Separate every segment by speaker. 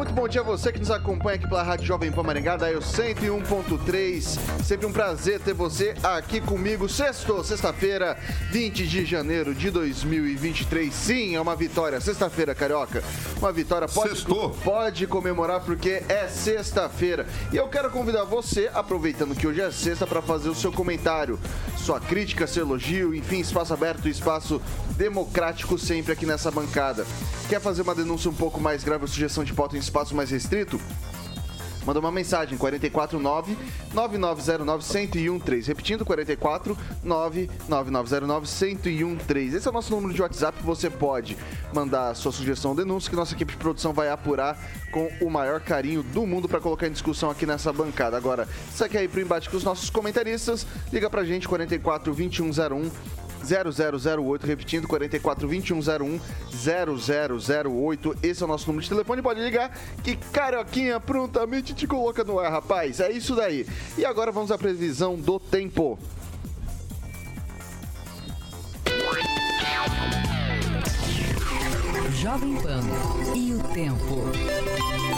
Speaker 1: Muito bom dia a você que nos acompanha aqui pela Rádio Jovem Pan Maringá, da Eu 101.3. Sempre um prazer ter você aqui comigo. Sexto, sexta-feira, 20 de janeiro de 2023. Sim, é uma vitória. Sexta-feira, carioca. Uma vitória. Pode,
Speaker 2: Sextou.
Speaker 1: pode comemorar porque é sexta-feira. E eu quero convidar você, aproveitando que hoje é sexta, para fazer o seu comentário, sua crítica, seu elogio, enfim, espaço aberto, espaço democrático sempre aqui nessa bancada. Quer fazer uma denúncia um pouco mais grave ou sugestão de pauta em espaço mais restrito? Manda uma mensagem, 449 9909 1013 Repetindo, 449 9909 1013 Esse é o nosso número de WhatsApp que você pode mandar sua sugestão ou denúncia que nossa equipe de produção vai apurar com o maior carinho do mundo para colocar em discussão aqui nessa bancada. Agora, se você quer ir pro embate com os nossos comentaristas, liga pra gente, 44 2101 0008, repetindo, 44 2101 0008. Esse é o nosso número de telefone. Pode ligar que Carioquinha prontamente te coloca no ar, rapaz. É isso daí. E agora vamos à previsão do tempo.
Speaker 3: Jovem Pan e o tempo.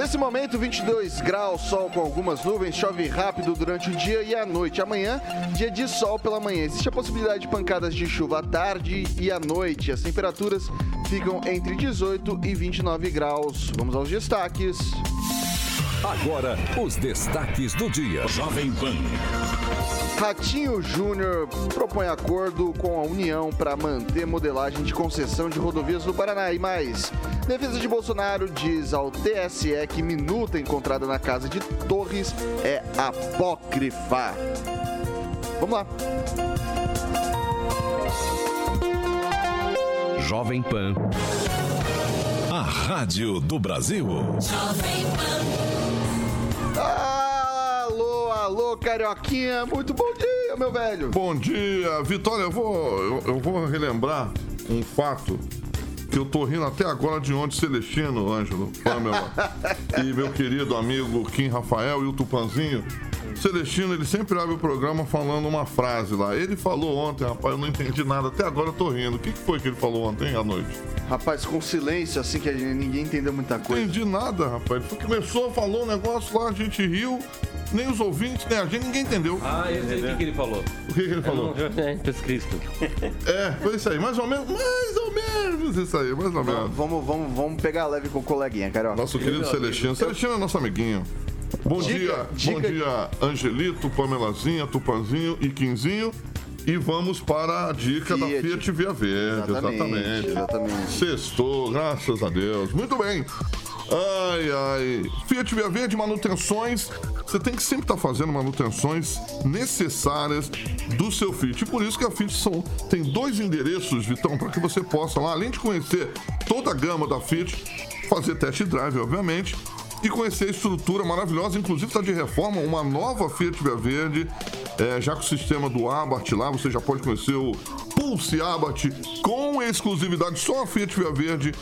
Speaker 1: Nesse momento, 22 graus, sol com algumas nuvens, chove rápido durante o dia e a noite. Amanhã, dia de sol pela manhã. Existe a possibilidade de pancadas de chuva à tarde e à noite. As temperaturas ficam entre 18 e 29 graus. Vamos aos destaques.
Speaker 4: Agora, os destaques do dia. Jovem Pan.
Speaker 1: Ratinho Júnior propõe acordo com a União para manter modelagem de concessão de rodovias no Paraná. E mais, defesa de Bolsonaro diz ao TSE que minuta encontrada na casa de Torres é apócrifa. Vamos lá.
Speaker 4: Jovem Pan. A rádio do Brasil.
Speaker 1: Alô, alô, Carioquinha. Muito bom dia, meu velho.
Speaker 2: Bom dia, Vitória. Eu vou, eu, eu vou relembrar um fato que eu tô rindo até agora de onde Celestino, Ângelo, Pamela e meu querido amigo Kim Rafael e o Tupanzinho. Celestino, ele sempre abre o programa falando uma frase lá. Ele falou ontem, rapaz, eu não entendi nada. Até agora eu tô rindo. O que que foi que ele falou ontem à noite?
Speaker 1: Rapaz, com silêncio, assim que a gente- ninguém entendeu muita
Speaker 2: Não
Speaker 1: coisa.
Speaker 2: entendi nada, rapaz. Ele começou, falou um negócio lá, a gente riu. Nem os ouvintes, nem a gente, ninguém entendeu.
Speaker 5: Ah, eu sei o que, que ele falou.
Speaker 2: O que, que ele falou?
Speaker 5: É, Jesus Cristo.
Speaker 2: É, foi isso aí, mais ou menos, mais ou menos isso aí, mais ou menos.
Speaker 1: Vamos, vamos, vamos pegar leve com o coleguinha, Carioca.
Speaker 2: Nosso querido Celestino. Celestino é nosso amiguinho. Bom
Speaker 1: Dica,
Speaker 2: dia,
Speaker 1: dica.
Speaker 2: bom dia, Angelito, Pamelazinha, Tupanzinho e Quinzinho. E vamos para a dica da
Speaker 1: Fiat.
Speaker 2: Fiat Via Verde.
Speaker 1: Exatamente, exatamente.
Speaker 2: Sextou, graças a Deus. Muito bem. Ai, ai. Fiat Via Verde, manutenções. Você tem que sempre estar fazendo manutenções necessárias do seu Fiat. E por isso que a Fiat são, tem dois endereços, Vitão, para que você possa lá, além de conhecer toda a gama da Fiat, fazer test drive, obviamente, e conhecer a estrutura maravilhosa. Inclusive está de reforma uma nova Fiat Via Verde, é, já com o sistema do Abarth lá, você já pode conhecer o Pulse Abarth com exclusividade. Só a Fiat Via Verde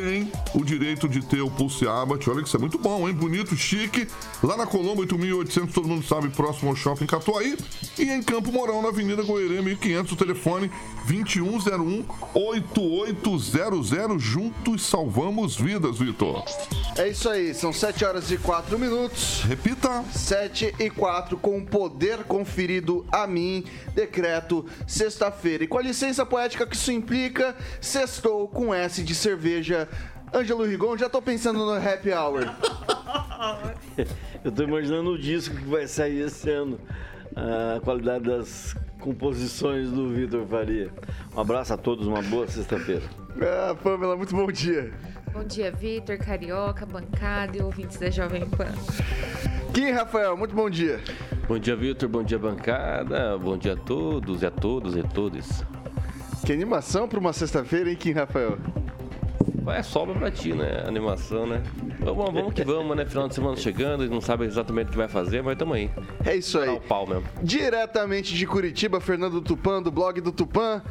Speaker 2: tem o direito de ter o Pulse Abarth. Olha que isso é muito bom, hein? Bonito, chique. Lá na Colombo 8800, todo mundo sabe, próximo ao Shopping Catuaí. E em Campo Mourão, na Avenida Goiânia 1500, o telefone 2101-8800. Juntos salvamos vidas, Vitor.
Speaker 1: É isso aí, são 7 horas e 4 minutos.
Speaker 2: Repita.
Speaker 1: 7 e 4, com o poder conferido a mim, decreto sexta-feira. E com a licença poética que isso implica, sextou com S de cerveja. Ângelo Rigon, já tô pensando no happy hour.
Speaker 6: Eu tô imaginando o disco que vai sair esse ano. A qualidade das composições do Vitor Faria. Um abraço a todos, uma boa sexta-feira.
Speaker 1: Ah, Pamela, muito bom dia.
Speaker 7: Bom dia, Vitor, Carioca, bancada e ouvintes da Jovem Pan.
Speaker 1: Kim Rafael, muito bom dia.
Speaker 5: Bom dia, Vitor. Bom dia, bancada. Bom dia a todos e a todos e todas.
Speaker 1: Que animação para uma sexta-feira, hein, Kim Rafael?
Speaker 5: É sobra pra ti, né? Animação, né? Vamos, vamos que vamos, né? Final de semana chegando, não sabe exatamente o que vai fazer, mas tamo aí.
Speaker 1: É isso
Speaker 5: Dá
Speaker 1: aí.
Speaker 5: o pau mesmo.
Speaker 1: Diretamente de Curitiba, Fernando Tupan, do blog do Tupan.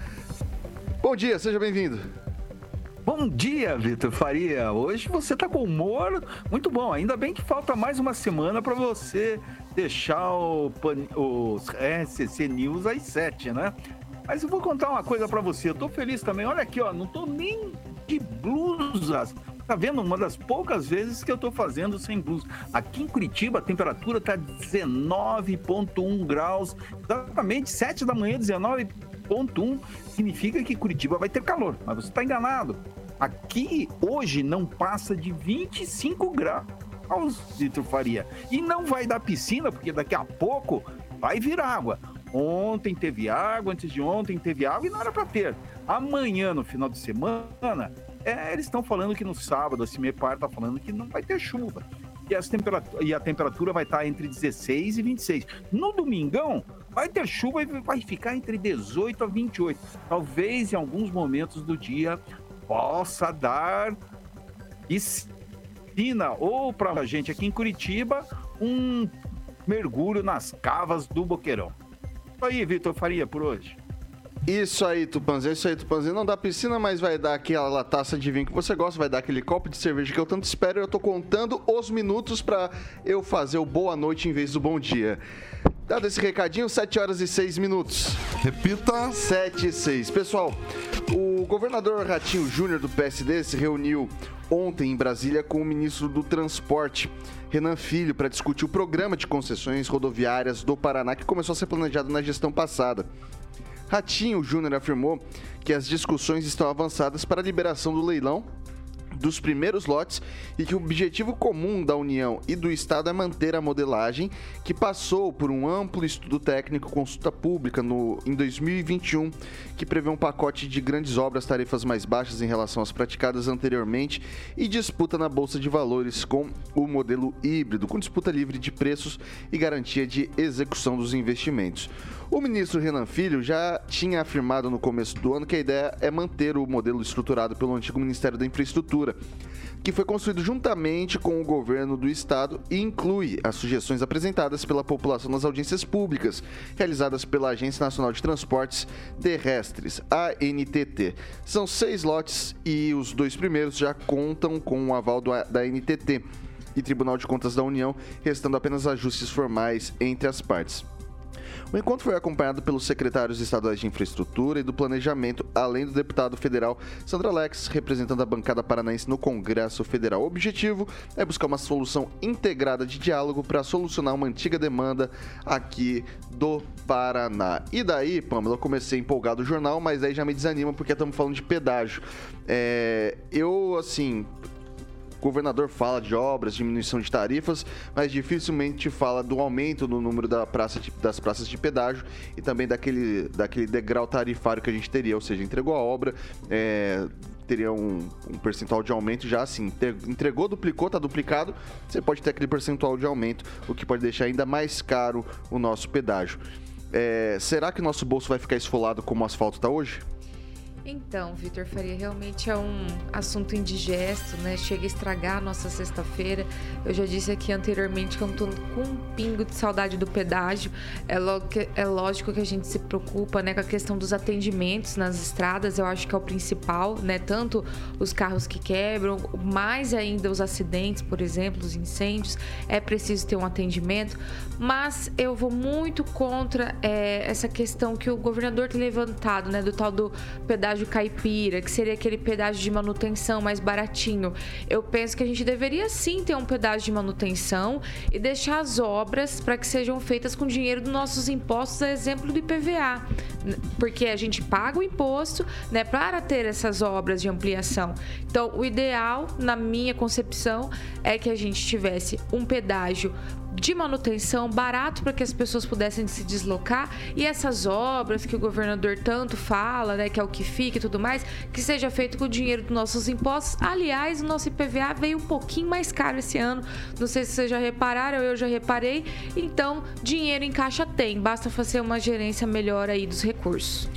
Speaker 1: Bom dia, seja bem-vindo.
Speaker 8: Bom dia, Vitor Faria. Hoje você tá com humor muito bom. Ainda bem que falta mais uma semana para você deixar o, pan- os RCC News às 7, né? Mas eu vou contar uma coisa para você. Eu tô feliz também. Olha aqui, ó, não tô nem de blusas. Tá vendo? Uma das poucas vezes que eu tô fazendo sem blusa. Aqui em Curitiba a temperatura tá 19.1 graus. Exatamente 7 da manhã, 19.1 significa que Curitiba vai ter calor, mas você está enganado. Aqui hoje não passa de 25 graus, Vitor Faria. E não vai dar piscina, porque daqui a pouco vai vir água. Ontem teve água, antes de ontem teve água e não era para ter. Amanhã, no final de semana, é, eles estão falando que no sábado, a Cimepar está falando que não vai ter chuva. E, as e a temperatura vai estar entre 16 e 26. No domingão, vai ter chuva e vai ficar entre 18 a 28. Talvez em alguns momentos do dia possa dar piscina ou para a gente aqui em Curitiba um mergulho nas cavas do Boqueirão. Isso aí, Vitor Faria, por hoje.
Speaker 1: Isso aí, Tupanzinho, isso aí, Tupanzinho. Não dá piscina, mas vai dar aquela taça de vinho que você gosta, vai dar aquele copo de cerveja que eu tanto espero. Eu tô contando os minutos pra eu fazer o boa noite em vez do bom dia. Dado esse recadinho, 7 horas e 6 minutos.
Speaker 2: Repita.
Speaker 1: 7 e 6. Pessoal, o governador Ratinho Júnior do PSD se reuniu ontem em Brasília com o ministro do Transporte, Renan Filho, para discutir o programa de concessões rodoviárias do Paraná que começou a ser planejado na gestão passada. Ratinho Júnior afirmou que as discussões estão avançadas para a liberação do leilão dos primeiros lotes e que o objetivo comum da União e do Estado é manter a modelagem que passou por um amplo estudo técnico consulta pública no, em 2021 que prevê um pacote de grandes obras tarifas mais baixas em relação às praticadas anteriormente e disputa na Bolsa de Valores com o modelo híbrido, com disputa livre de preços e garantia de execução dos investimentos. O ministro Renan Filho já tinha afirmado no começo do ano que a ideia é manter o modelo estruturado pelo antigo Ministério da Infraestrutura, que foi construído juntamente com o governo do estado e inclui as sugestões apresentadas pela população nas audiências públicas realizadas pela Agência Nacional de Transportes Terrestres, ANTT. São seis lotes e os dois primeiros já contam com o aval do- da NTT e Tribunal de Contas da União, restando apenas ajustes formais entre as partes. O encontro foi acompanhado pelos secretários estaduais de infraestrutura e do planejamento, além do deputado federal Sandra Alex, representando a bancada paranaense no Congresso Federal. O objetivo é buscar uma solução integrada de diálogo para solucionar uma antiga demanda aqui do Paraná. E daí, Pamela, eu comecei empolgado o jornal, mas aí já me desanima porque estamos falando de pedágio. É, eu, assim, o governador fala de obras, diminuição de tarifas, mas dificilmente fala do aumento no número da praça de- das praças de pedágio e também daquele, daquele degrau tarifário que a gente teria, ou seja, entregou a obra, é, teria um, um percentual de aumento já assim, entregou, duplicou, tá duplicado, você pode ter aquele percentual de aumento, o que pode deixar ainda mais caro o nosso pedágio. É, será que o nosso bolso vai ficar esfolado como o asfalto está hoje?
Speaker 7: Então, Vitor Faria, realmente é um assunto indigesto, né? Chega a estragar a nossa sexta-feira. Eu já disse aqui anteriormente que eu tô com um pingo de saudade do pedágio. É, que- é lógico que a gente se preocupa, né, com a questão dos atendimentos nas estradas. Eu acho que é o principal, né? Tanto os carros que quebram, mais ainda os acidentes, por exemplo, os incêndios. É preciso ter um atendimento. Mas eu vou muito contra é, essa questão que o governador tem levantado, né, do tal do pedágio caipira, que seria aquele pedágio de manutenção mais baratinho. Eu penso que a gente deveria sim ter um pedágio de manutenção e deixar as obras para que sejam feitas com dinheiro dos nossos impostos, a exemplo do IPVA, porque a gente paga o imposto, né, para ter essas obras de ampliação. Então, o ideal, na minha concepção, é que a gente tivesse um pedágio de manutenção barato para que as pessoas pudessem se deslocar e essas obras que o governador tanto fala, né, que é o que fica e tudo mais, que seja feito com o dinheiro dos nossos impostos. Aliás, o nosso IPVA veio um pouquinho mais caro esse ano. Não sei se vocês já repararam, eu já reparei. Então, dinheiro em caixa tem, basta fazer uma gerência melhor aí dos recursos.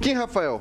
Speaker 1: Quem, Rafael?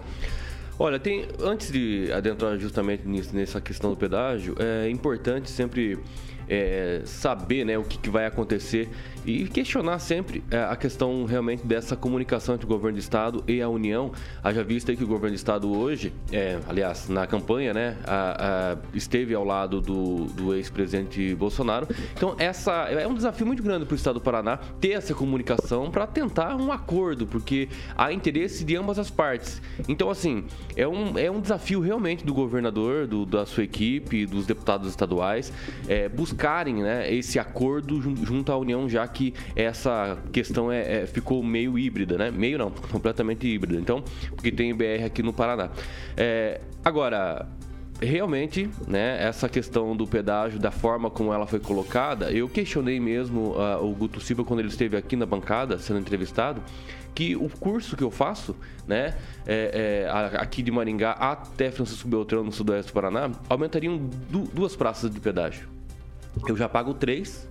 Speaker 5: Olha, tem antes de adentrar justamente nisso, nessa questão do pedágio, é importante sempre é, saber né, o que, que, vai acontecer e questionar sempre é, a questão realmente dessa comunicação entre o governo do estado e a União. Haja vista que o governo do estado hoje, é, aliás, na campanha, né, a, a, esteve ao lado do, do ex-presidente Bolsonaro. Então, essa é um desafio muito grande para o estado do Paraná ter essa comunicação para tentar um acordo, porque há interesse de ambas as partes. Então, assim, é um, é um desafio realmente do governador, do, da sua equipe, dos deputados estaduais, é, buscar buscarem né, esse acordo junto à União, já que essa questão é, é, ficou meio híbrida, né? Meio não, completamente híbrida. Então, porque tem BR aqui no Paraná. É, agora, realmente, né, essa questão do pedágio, da forma como ela foi colocada, eu questionei mesmo uh, o Guto Silva quando ele esteve aqui na bancada sendo entrevistado, que o curso que eu faço, né, é, é, aqui de Maringá até Francisco Beltrão, no sudoeste do Paraná, aumentariam du duas praças de pedágio eu já pago três,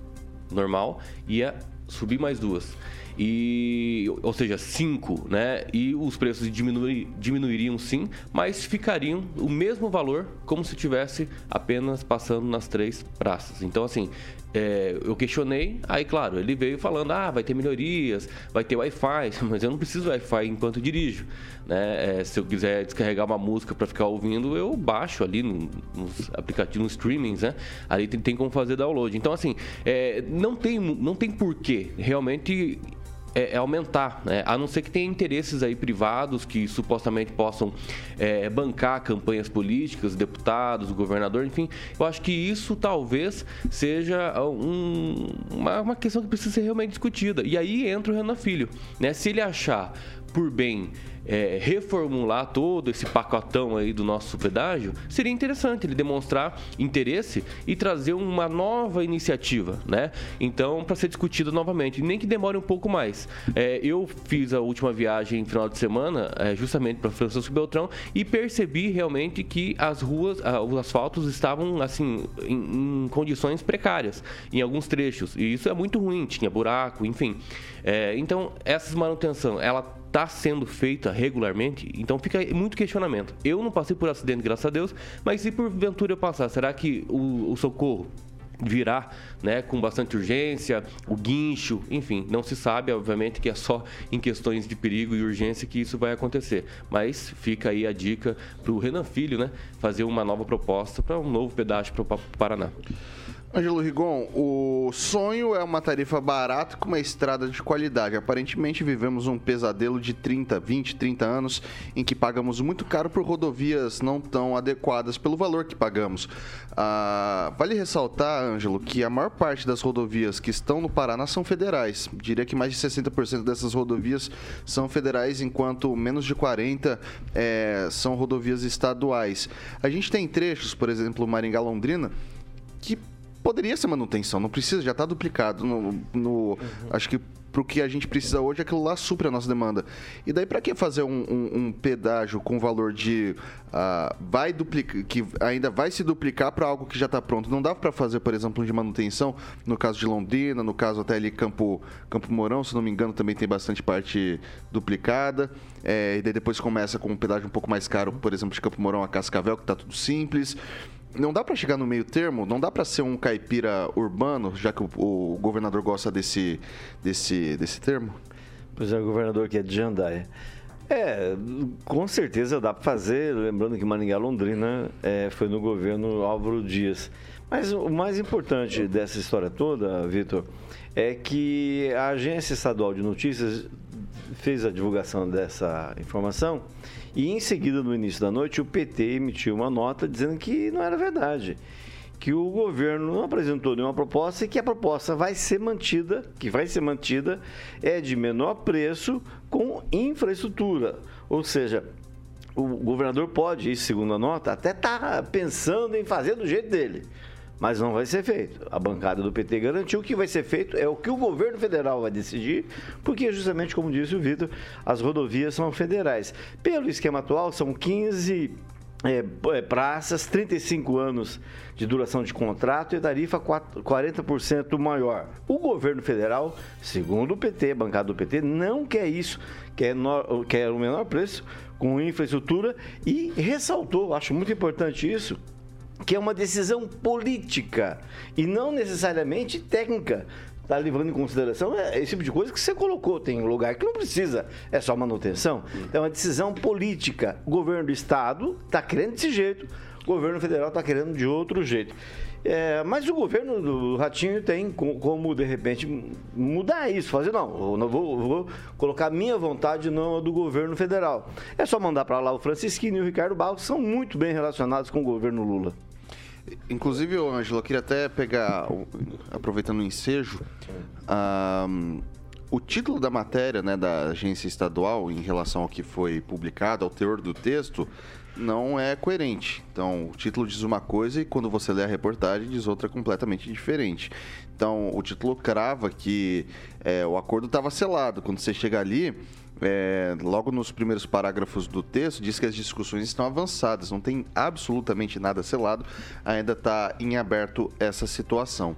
Speaker 5: normal, ia subir mais duas. E, ou seja, cinco, né? E os preços diminuir, diminuiriam sim, mas ficariam o mesmo valor como se tivesse apenas passando nas três praças. Então, assim, é, eu questionei, aí claro, ele veio falando, ah, vai ter melhorias, vai ter Wi-Fi, mas eu não preciso Wi-Fi enquanto dirijo, né? É, se eu quiser descarregar uma música para ficar ouvindo, eu baixo ali no, nos aplicativos, nos streamings, né? Ali tem, tem como fazer download. Então, assim, é, não tem, não tem porquê realmente é, é aumentar, né? a não ser que tenha interesses aí privados que supostamente possam é, bancar campanhas políticas, deputados, governador, enfim. Eu acho que isso talvez seja um, uma, uma questão que precisa ser realmente discutida. E aí entra o Renan Filho, né? Se ele achar por bem é, reformular todo esse pacotão aí do nosso pedágio, seria interessante ele demonstrar interesse e trazer uma nova iniciativa, né? Então, para ser discutida novamente, nem que demore um pouco mais. É, eu fiz a última viagem em final de semana, é, justamente para Francisco Beltrão, e percebi realmente que as ruas, os asfaltos estavam assim em, em condições precárias em alguns trechos, e isso é muito ruim, tinha buraco, enfim. É, então, essa manutenção, ela está sendo feita regularmente, então fica muito questionamento. Eu não passei por acidente, graças a Deus, mas se porventura eu passar, será que o, o socorro virá né, com bastante urgência, o guincho, enfim, não se sabe, obviamente, que é só em questões de perigo e urgência que isso vai acontecer. Mas fica aí a dica para o Renan Filho né, fazer uma nova proposta para um novo pedágio para o Paraná.
Speaker 1: Angelo Rigon, o sonho é uma tarifa barata com uma estrada de qualidade. Aparentemente vivemos um pesadelo de 30, 20, 30 anos em que pagamos muito caro por rodovias não tão adequadas pelo valor que pagamos. Ah, vale ressaltar, Ângelo, que a maior parte das rodovias que estão no Paraná são federais. Diria que mais de 60% dessas rodovias são federais, enquanto menos de 40% é, são rodovias estaduais. A gente tem trechos, por exemplo, Maringá-Londrina, que poderia ser manutenção, não precisa, já está duplicado. No, no uhum. Acho que para o que a gente precisa hoje, aquilo lá supre a nossa demanda. E daí, para que fazer um, um, um, pedágio com valor de. Uh, vai duplicar, que ainda vai se duplicar para algo que já está pronto? Não dá para fazer, por exemplo, de manutenção, no caso de Londrina, no caso até ali Campo, Campo Mourão, se não me engano, também tem bastante parte duplicada. É, e daí depois começa com um pedágio um pouco mais caro, por exemplo, de Campo Mourão a Cascavel, que está tudo simples não dá para chegar no meio termo, não dá para ser um caipira urbano, já que o, o, governador gosta desse, desse, desse termo?
Speaker 6: Pois é, o governador que é de Jandaia. É, com certeza dá para fazer, lembrando que Maringá Londrina é, foi no governo Álvaro Dias. Mas o mais importante dessa história toda, Vitor, é que a Agência Estadual de Notícias fez a divulgação dessa informação e em seguida, no início da noite, o PT emitiu uma nota dizendo que não era verdade. Que o governo não apresentou nenhuma proposta e que a proposta vai ser mantida, que vai ser mantida, é de menor preço com infraestrutura. Ou seja, o governador pode, segundo a nota, até estar tá pensando em fazer do jeito dele mas não vai ser feito. A bancada do PT garantiu que vai ser feito, é o que o governo federal vai decidir, porque justamente como disse o Vitor, as rodovias são federais. Pelo esquema atual, são 15 é, é, praças, 35 anos de duração de contrato e tarifa 40% maior. O governo federal, segundo o PT, bancada do PT, não quer isso, quer, quer o menor preço com infraestrutura e ressaltou, acho muito importante isso, que é uma decisão política e não necessariamente técnica. Está levando em consideração é, esse tipo de coisa que você colocou. Tem um lugar que não precisa, é só manutenção. Então, é uma decisão política. O governo do Estado está querendo desse jeito, o governo federal está querendo de outro jeito. É, mas o governo do Ratinho tem como, de repente, mudar isso, fazer não, eu vou, vou colocar minha vontade não a do governo federal. É só mandar para lá o Francisquinho e o Ricardo Barros, são muito bem relacionados com o governo Lula.
Speaker 1: Inclusive, Ângelo, eu queria até pegar, aproveitando o ensejo, um, o título da matéria né, da agência estadual em relação ao que foi publicado, ao teor do texto, não é coerente. Então, o título diz uma coisa e quando você lê a reportagem diz outra completamente diferente. Então, o título crava que é, o acordo estava selado. Quando você chega ali, é, logo nos primeiros parágrafos do texto, diz que as discussões estão avançadas, não tem absolutamente nada selado, ainda está em aberto essa situação.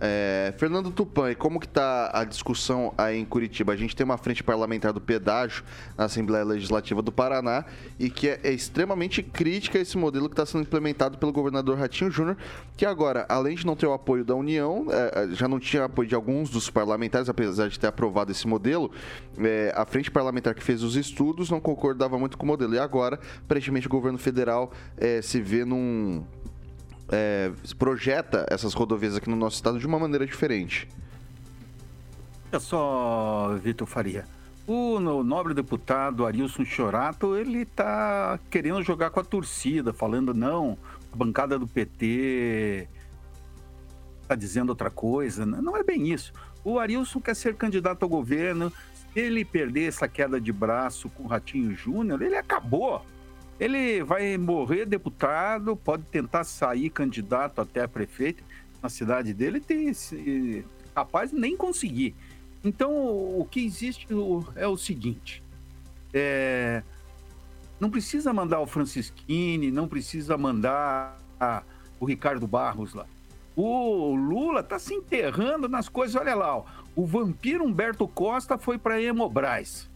Speaker 1: É, Fernando Tupan, e como que está a discussão aí em Curitiba? A gente tem uma frente parlamentar do pedágio na Assembleia Legislativa do Paraná e que é, é extremamente crítica a esse modelo que está sendo implementado pelo governador Ratinho Júnior, que agora, além de não ter o apoio da União, é, é já não tinha apoio de alguns dos parlamentares, apesar de ter aprovado esse modelo, é, a frente parlamentar que fez os estudos não concordava muito com o modelo. E agora, aparentemente, o governo federal é, se vê num é, projeta essas rodovias aqui no nosso estado de uma maneira diferente.
Speaker 8: Olha só, Vitor Faria. O nobre deputado Arilson Chorato, ele está querendo jogar com a torcida, falando, não, a bancada do PT está dizendo outra coisa. Não é bem isso. O Arilson quer ser candidato ao governo. Se ele perder essa queda de braço com o Ratinho Júnior, ele acabou. Ele vai morrer deputado, pode tentar sair candidato até a prefeito na cidade dele, tem esse, capaz nem conseguir. Então, o que existe é o seguinte: é, não precisa mandar o Francisquini, não precisa mandar a, o Ricardo Barros lá. O Lula está se enterrando nas coisas. Olha lá, ó, o vampiro Humberto Costa foi para Hemobras.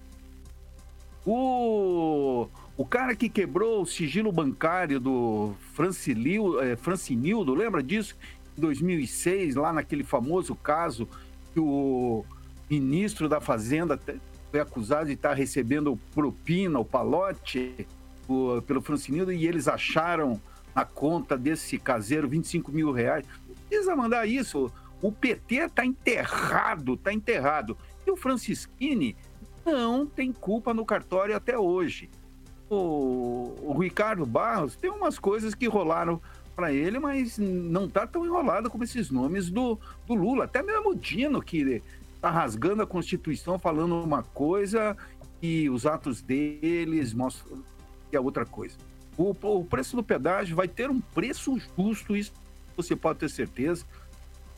Speaker 8: O o cara que quebrou o sigilo bancário do Francilio, é, Francinildo, lembra disso? Em 2006, lá naquele famoso caso que o ministro da Fazenda foi acusado de estar recebendo propina, o palote, o, pelo Francinildo, e eles acharam na conta desse caseiro 25 mil reais. Não precisa mandar isso. O PT está enterrado, está enterrado. E o Francisquini não tem culpa no cartório até hoje o, Ricardo Barros tem umas coisas que rolaram para ele, mas não tá tão enrolado como esses nomes do, do Lula. Até mesmo o Dino, que tá rasgando a Constituição, falando uma coisa e os atos deles mostram que é outra coisa. O, o preço do pedágio vai ter um preço justo, isso você pode ter certeza,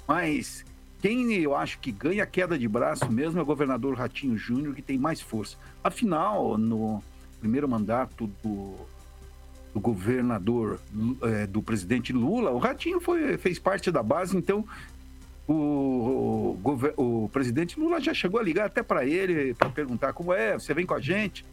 Speaker 8: mas quem eu acho que ganha queda de braço mesmo é o governador Ratinho Júnior, que tem mais força. Afinal, no, primeiro mandato do, do governador, é, do presidente Lula, o Ratinho foi, fez parte da base, então o, o, o presidente Lula já chegou a ligar até para ele para perguntar como é, você vem com a gente.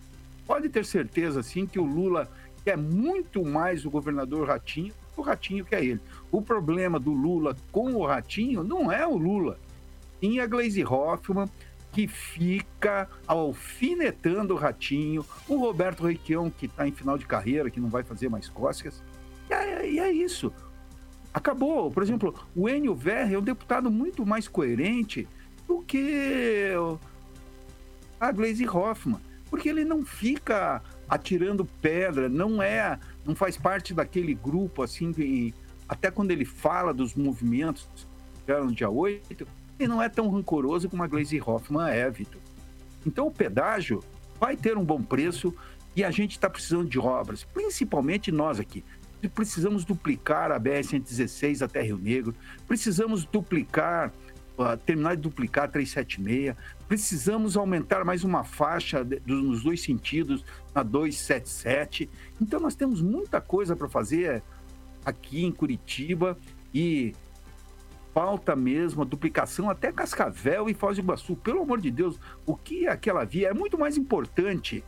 Speaker 8: Pode ter certeza, sim, que o Lula quer muito mais o governador Ratinho o Ratinho que é ele. O problema do Lula com o Ratinho não é o Lula. Sim a Glaze Hoffman, que fica alfinetando o Ratinho, o Roberto Requião, que está em final de carreira, que não vai fazer mais cócegas. E é, e é isso. Acabou. Por exemplo, o Enio Verre é um deputado muito mais coerente do que a Glaze Hoffman, porque ele não fica atirando pedra, não é, não faz parte daquele grupo assim, que, até quando ele fala dos movimentos no dia 8, e não é tão rancoroso como a Glaze Hoffman é, Vitor. Então o pedágio vai ter um bom preço e a gente está precisando de obras, principalmente nós aqui. Precisamos duplicar a BR-116 até Rio Negro, precisamos duplicar, uh, terminar de duplicar a 376, precisamos aumentar mais uma faixa de, nos dois sentidos, na 277. Então nós temos muita coisa para fazer aqui em Curitiba e falta mesmo a duplicação até Cascavel e Foz do Iguaçu. Pelo amor de Deus, o que aquela via é muito mais importante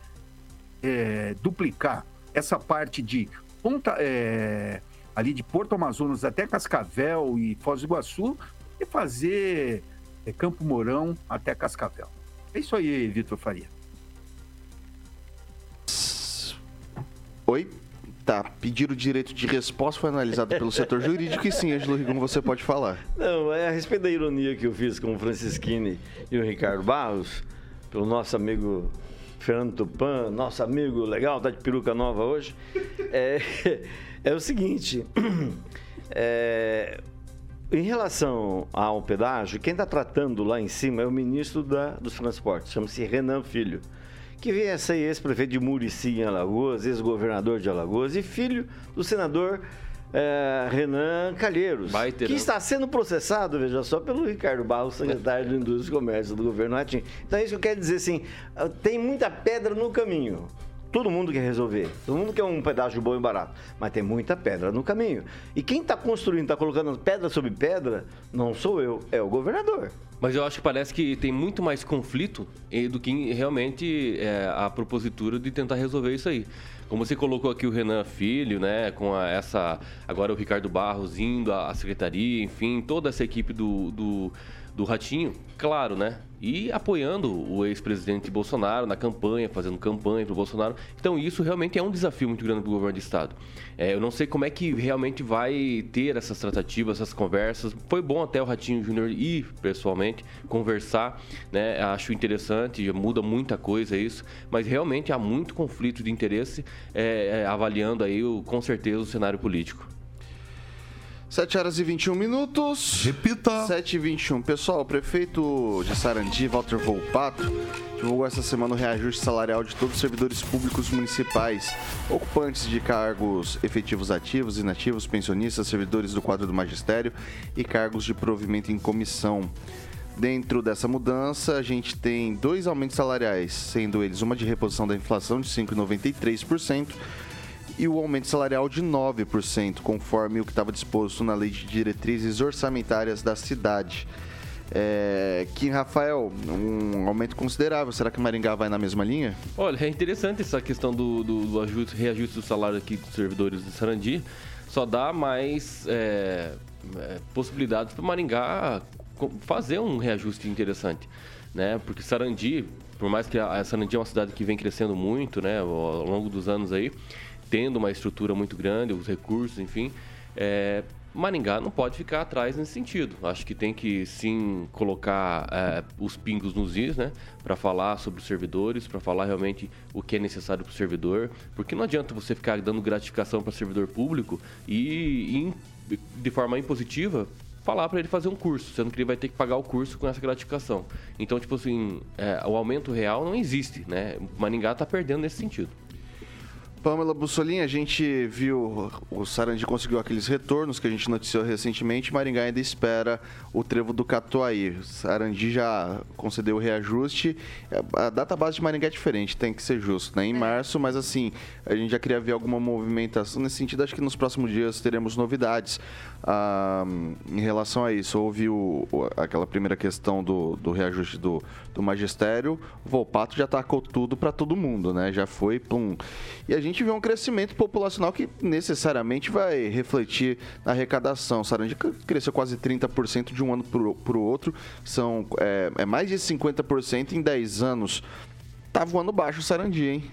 Speaker 8: é, duplicar essa parte de ponta, é, ali de Porto Amazonas até Cascavel e Foz do Iguaçu e fazer é, Campo Mourão até Cascavel. É isso aí, Vitor Faria.
Speaker 1: Oi? Tá, pedir o direito de resposta foi analisado pelo setor jurídico e sim, Angelo Rigon, você pode falar.
Speaker 6: Não, é a respeito da ironia que eu fiz com o Francisquini e o Ricardo Barros, pelo nosso amigo Fernando Tupan, nosso amigo legal, tá de peruca nova hoje. É, é o seguinte, é, em relação ao pedágio, quem está tratando lá em cima é o ministro da, dos transportes, chama-se Renan Filho que vem a ser ex-prefeito de Murici, em Alagoas, ex-governador de Alagoas e filho do senador é, Renan Calheiros, que está sendo processado, veja só, pelo Ricardo Barros, secretário de Indústria e Comércio do governo Ratinho. Então, é isso que eu quero dizer assim: tem muita pedra no caminho. Todo mundo quer resolver. Todo mundo quer um pedaço bom e barato. Mas tem muita pedra no caminho. E quem está construindo, está colocando pedra sobre pedra, não sou eu, é o governador.
Speaker 5: Mas eu acho que parece que tem muito mais conflito do que realmente é, a propositura de tentar resolver isso aí. Como você colocou aqui o Renan Filho, né, com a, essa agora o Ricardo Barros indo à secretaria, enfim, toda essa equipe do, do do Ratinho, claro, né? E apoiando o ex-presidente Bolsonaro na campanha, fazendo campanha para o Bolsonaro. Então, isso realmente é um desafio muito grande para o governo do Estado. É, eu não sei como é que realmente vai ter essas tratativas, essas conversas. Foi bom até o Ratinho Júnior ir pessoalmente conversar, né? Acho interessante, muda muita coisa isso, mas realmente há muito conflito de interesse é, é, avaliando aí, com certeza, o cenário político.
Speaker 1: 7 horas e 21 minutos.
Speaker 2: Repita.
Speaker 1: 7 e 21. Pessoal, o prefeito de Sarandi, Walter Volpato, divulgou essa semana o reajuste salarial de todos os servidores públicos municipais, ocupantes de cargos efetivos ativos, inativos, pensionistas, servidores do quadro do magistério e cargos de provimento em comissão. Dentro dessa mudança, a gente tem dois aumentos salariais, sendo eles uma de reposição da inflação de 5,93% e o aumento salarial de 9%, conforme o que estava disposto na Lei de Diretrizes Orçamentárias da cidade. É, Kim Rafael, um aumento considerável. Será que Maringá vai na mesma linha?
Speaker 5: Olha, é interessante essa questão do, do, do ajuste, reajuste do salário aqui dos servidores de Sarandi. Só dá mais é, é, possibilidades para Maringá fazer um reajuste interessante. Né? Porque Sarandi, por mais que a, Sarandi é uma cidade que vem crescendo muito né, ao longo dos anos aí, tendo uma estrutura muito grande, os recursos, enfim, é, Maringá não pode ficar atrás nesse sentido. Acho que tem que sim colocar é, os pingos nos is, né? Para falar sobre os servidores, para falar realmente o que é necessário para o servidor. Porque não adianta você ficar dando gratificação para servidor público e, e, de forma impositiva, falar para ele fazer um curso, sendo que ele vai ter que pagar o curso com essa gratificação. Então, tipo assim, é, o aumento real não existe, né? Maringá está perdendo nesse sentido.
Speaker 1: Pamela Bussolini, a gente viu, o Sarandi conseguiu aqueles retornos que a gente noticiou recentemente, Maringá ainda espera o trevo do Catuaí. Sarandi já concedeu o reajuste. A data base de Maringá é diferente, tem que ser justo, né? Em é. março, mas assim, a gente já queria ver alguma movimentação nesse sentido. Acho que nos próximos dias teremos novidades ah, em relação a isso. Houve o, aquela primeira questão do, do reajuste do, do magistério, o Volpato já tacou tudo para todo mundo, né? Já foi, plum. E a gente vê um crescimento populacional que necessariamente vai refletir na arrecadação. Sarandi cresceu quase 30% de um ano para o outro, são é, é mais de 50% em 10 anos. Tá voando baixo o Sarandi, hein?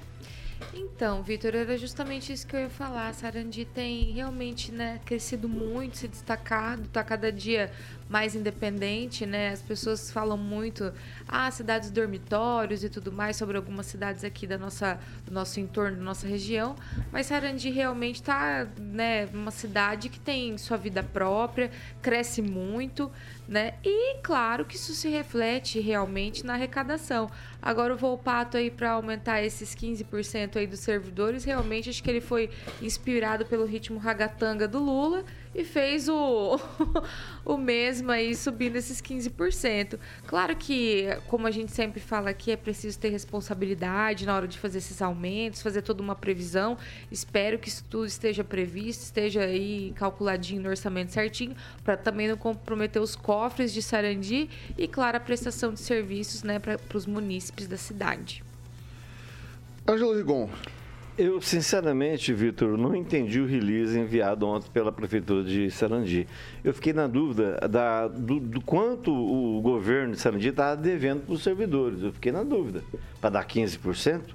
Speaker 7: Então, Vitor, era justamente isso que eu ia falar. Sarandi tem realmente né, crescido muito, se destacado, está cada dia mais independente, né? As pessoas falam muito, ah, cidades dormitórios e tudo mais sobre algumas cidades aqui da nossa, do nosso entorno, da nossa região, mas Sarandi realmente está, né, uma cidade que tem sua vida própria, cresce muito, né? E claro que isso se reflete realmente na arrecadação. Agora o Volpato aí para aumentar esses 15% aí dos servidores, realmente acho que ele foi inspirado pelo ritmo ragatanga do Lula e fez o, o mesmo aí subindo esses 15%. Claro que, como a gente sempre fala aqui, é preciso ter responsabilidade na hora de fazer esses aumentos, fazer toda uma previsão. Espero que isso tudo esteja previsto, esteja aí calculadinho no orçamento certinho, para também não comprometer os cofres de Sarandi e, claro, a prestação de serviços né, para os munícipes da cidade.
Speaker 1: Ângelo Rigon.
Speaker 6: Eu, sinceramente, Vitor, não entendi o release enviado ontem pela Prefeitura de Sarandi. Eu fiquei na dúvida da, do, do quanto o governo de Sarandi está devendo para os servidores. Eu fiquei na dúvida. Para dar 15%,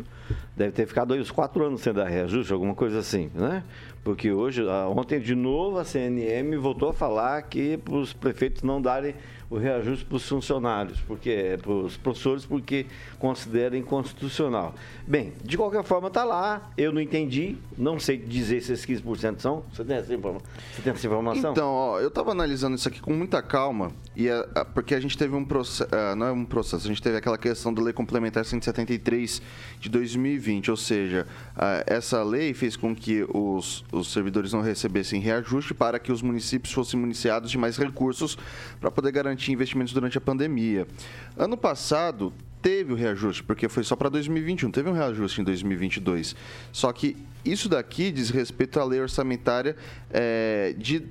Speaker 6: deve ter ficado aí uns quatro anos sem dar reajuste, alguma coisa assim, né? Porque hoje, ontem de novo, a CNM voltou a falar que para os prefeitos não darem o reajuste para os funcionários, porque para os professores, porque considera inconstitucional. Bem, de qualquer forma está lá, eu não entendi, não sei dizer se esses 15% são. Você tem essa, Você tem essa informação?
Speaker 1: Então, ó, eu estava analisando isso aqui com muita calma, e é, é, porque a gente teve um processo, não é um processo, a gente teve aquela questão da Lei Complementar 173 de 2020, ou seja, essa lei fez com que os, os servidores não recebessem reajuste para que os municípios fossem municiados de mais recursos para poder garantir garantir investimentos durante a pandemia. Ano passado, teve o reajuste, porque foi só para 2021, teve um reajuste em 2022. Só que isso daqui diz respeito à lei orçamentária, é, de,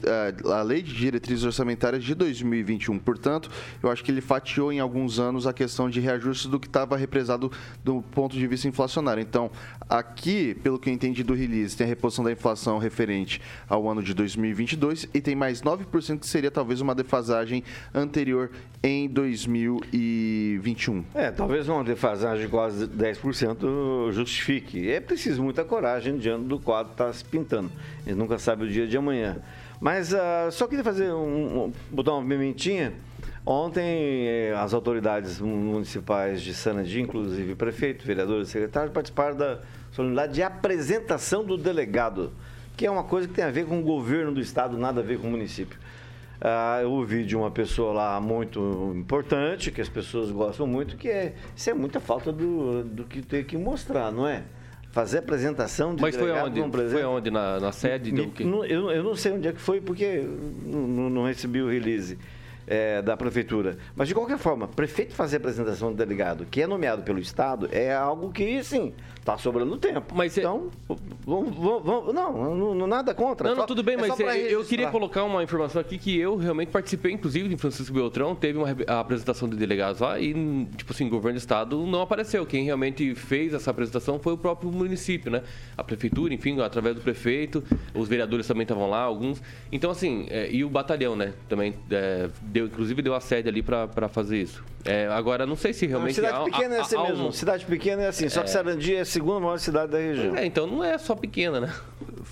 Speaker 1: a, a lei de diretrizes orçamentárias de 2021. Portanto, eu acho que ele fatiou em alguns anos a questão de reajuste do que estava represado do ponto de vista inflacionário. Então, aqui, pelo que eu entendi do release, tem a reposição da inflação referente ao ano de 2022 e tem mais 9% que seria talvez uma defasagem anterior em 2021.
Speaker 6: É, talvez uma defasagem de quase 10% justifique. É preciso muita coragem diante do quadro está se pintando. A gente nunca sabe o dia de amanhã. Mas uh, só queria fazer um, um, botar uma pimentinha. Ontem, eh, as autoridades municipais de Sanadi, inclusive prefeito, vereadores e secretários, participaram da solenidade de apresentação do delegado, que é uma coisa que tem a ver com o governo do estado, nada a ver com o município. Ah, eu ouvi de uma pessoa lá muito importante, que as pessoas gostam muito, que é, isso é muita falta do, do que tem que mostrar, não é? Fazer apresentação de
Speaker 5: Mas foi onde? Foi onde? Na, na sede? Me,
Speaker 6: eu, eu, não sei onde é que foi, porque não, não recebi o release é, da prefeitura. Mas, de qualquer forma, prefeito fazer apresentação do delegado, que é nomeado pelo Estado, é algo que, sim, está sobrando tempo. Mas então, é... vamos, vamos, não, não, nada contra.
Speaker 5: Não, não tudo bem, é mas é, eu queria colocar uma informação aqui que eu realmente participei, inclusive, de Francisco Beltrão, teve uma apresentação de delegados lá e, tipo assim, o governo do Estado não apareceu. Quem realmente fez essa apresentação foi o próprio município, né? A prefeitura, enfim, através do prefeito, os vereadores também estavam lá, alguns. Então, assim, é, e o batalhão, né? Também é, deu, inclusive deu a sede ali para fazer isso. É, agora, não sei se realmente...
Speaker 6: Não, cidade pequena é assim mesmo. Cidade pequena é assim, só que Sarandi é a segunda maior cidade da região.
Speaker 5: É, então não é só pequena, né?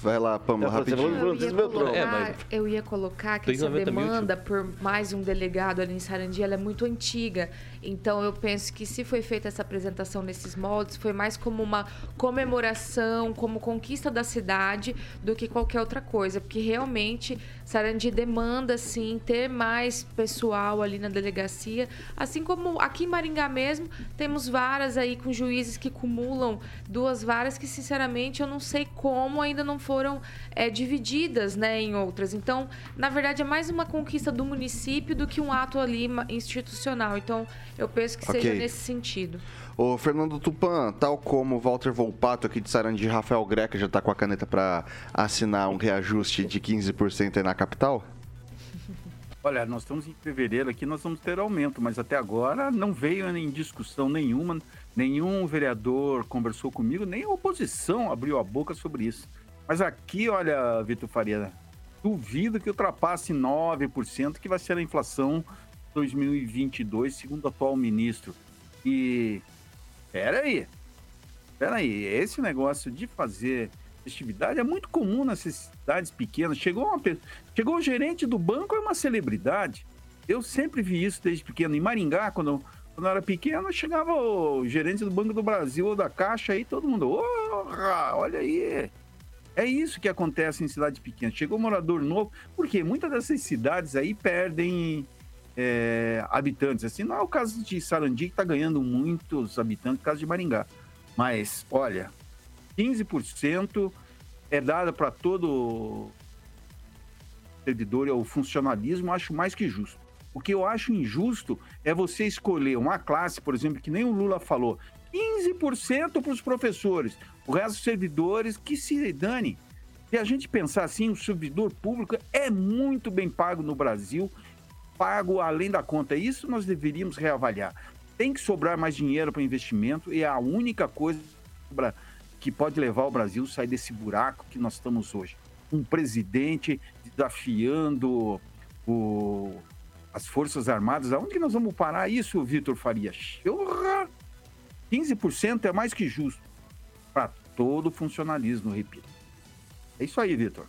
Speaker 1: Vai lá, Pamela, é, rapidinho.
Speaker 7: Eu ia, colocar, é, mas... eu ia colocar que essa demanda mil, por mais um delegado ali em Sarandi, ela é muito antiga. Então, eu penso que se foi feita essa apresentação nesses moldes, foi mais como uma comemoração, como conquista da cidade, do que qualquer outra coisa. Porque realmente, Sarandi demanda, sim, ter mais pessoal ali na delegacia. Assim como aqui em Maringá mesmo, temos varas aí com juízes que acumulam duas varas que, sinceramente, eu não sei como ainda não foram é, divididas né, em outras. Então, na verdade, é mais uma conquista do município do que um ato ali institucional. Então, eu penso que okay. seja nesse sentido.
Speaker 1: O Fernando Tupan, tal como Walter Volpato aqui de Sarandi, Rafael Greca já está com a caneta para assinar um reajuste de 15% aí na capital?
Speaker 8: Olha, nós estamos em fevereiro aqui, nós vamos ter aumento, mas até agora não veio em discussão nenhuma, nenhum vereador conversou comigo, nem a oposição abriu a boca sobre isso. Mas aqui, olha, Vitor Faria, duvido que ultrapasse 9%, que vai ser a inflação 2022, segundo o atual ministro. E pera aí, pera aí, esse negócio de fazer festividade é muito comum nas cidades pequenas. Chegou, uma, chegou o gerente do banco, é uma celebridade. Eu sempre vi isso desde pequeno. Em Maringá, quando, quando eu era pequeno, chegava o gerente do Banco do Brasil ou da Caixa aí, todo mundo, olha aí. É isso que acontece em cidades pequenas. Chegou um morador novo, porque muitas dessas cidades aí perdem é, habitantes. Assim, não é o caso de Sarandi, que está ganhando muitos habitantes, caso de Maringá. Mas, olha, 15% é dada para todo servidor, é o funcionalismo, acho mais que justo. O que eu acho injusto é você escolher uma classe, por exemplo, que nem o Lula falou, 15% para os professores, o resto dos servidores que se dane. Se a gente pensar assim, o servidor público é muito bem pago no Brasil, pago além da conta. Isso nós deveríamos reavaliar. Tem que sobrar mais dinheiro para investimento e é a única coisa que pode levar o Brasil a sair desse buraco que nós estamos hoje. Um presidente desafiando o, as Forças Armadas. Aonde que nós vamos parar isso, Vitor Faria? Chorra! 15% é mais que justo para todo funcionalismo, repito. É isso aí, Vitor.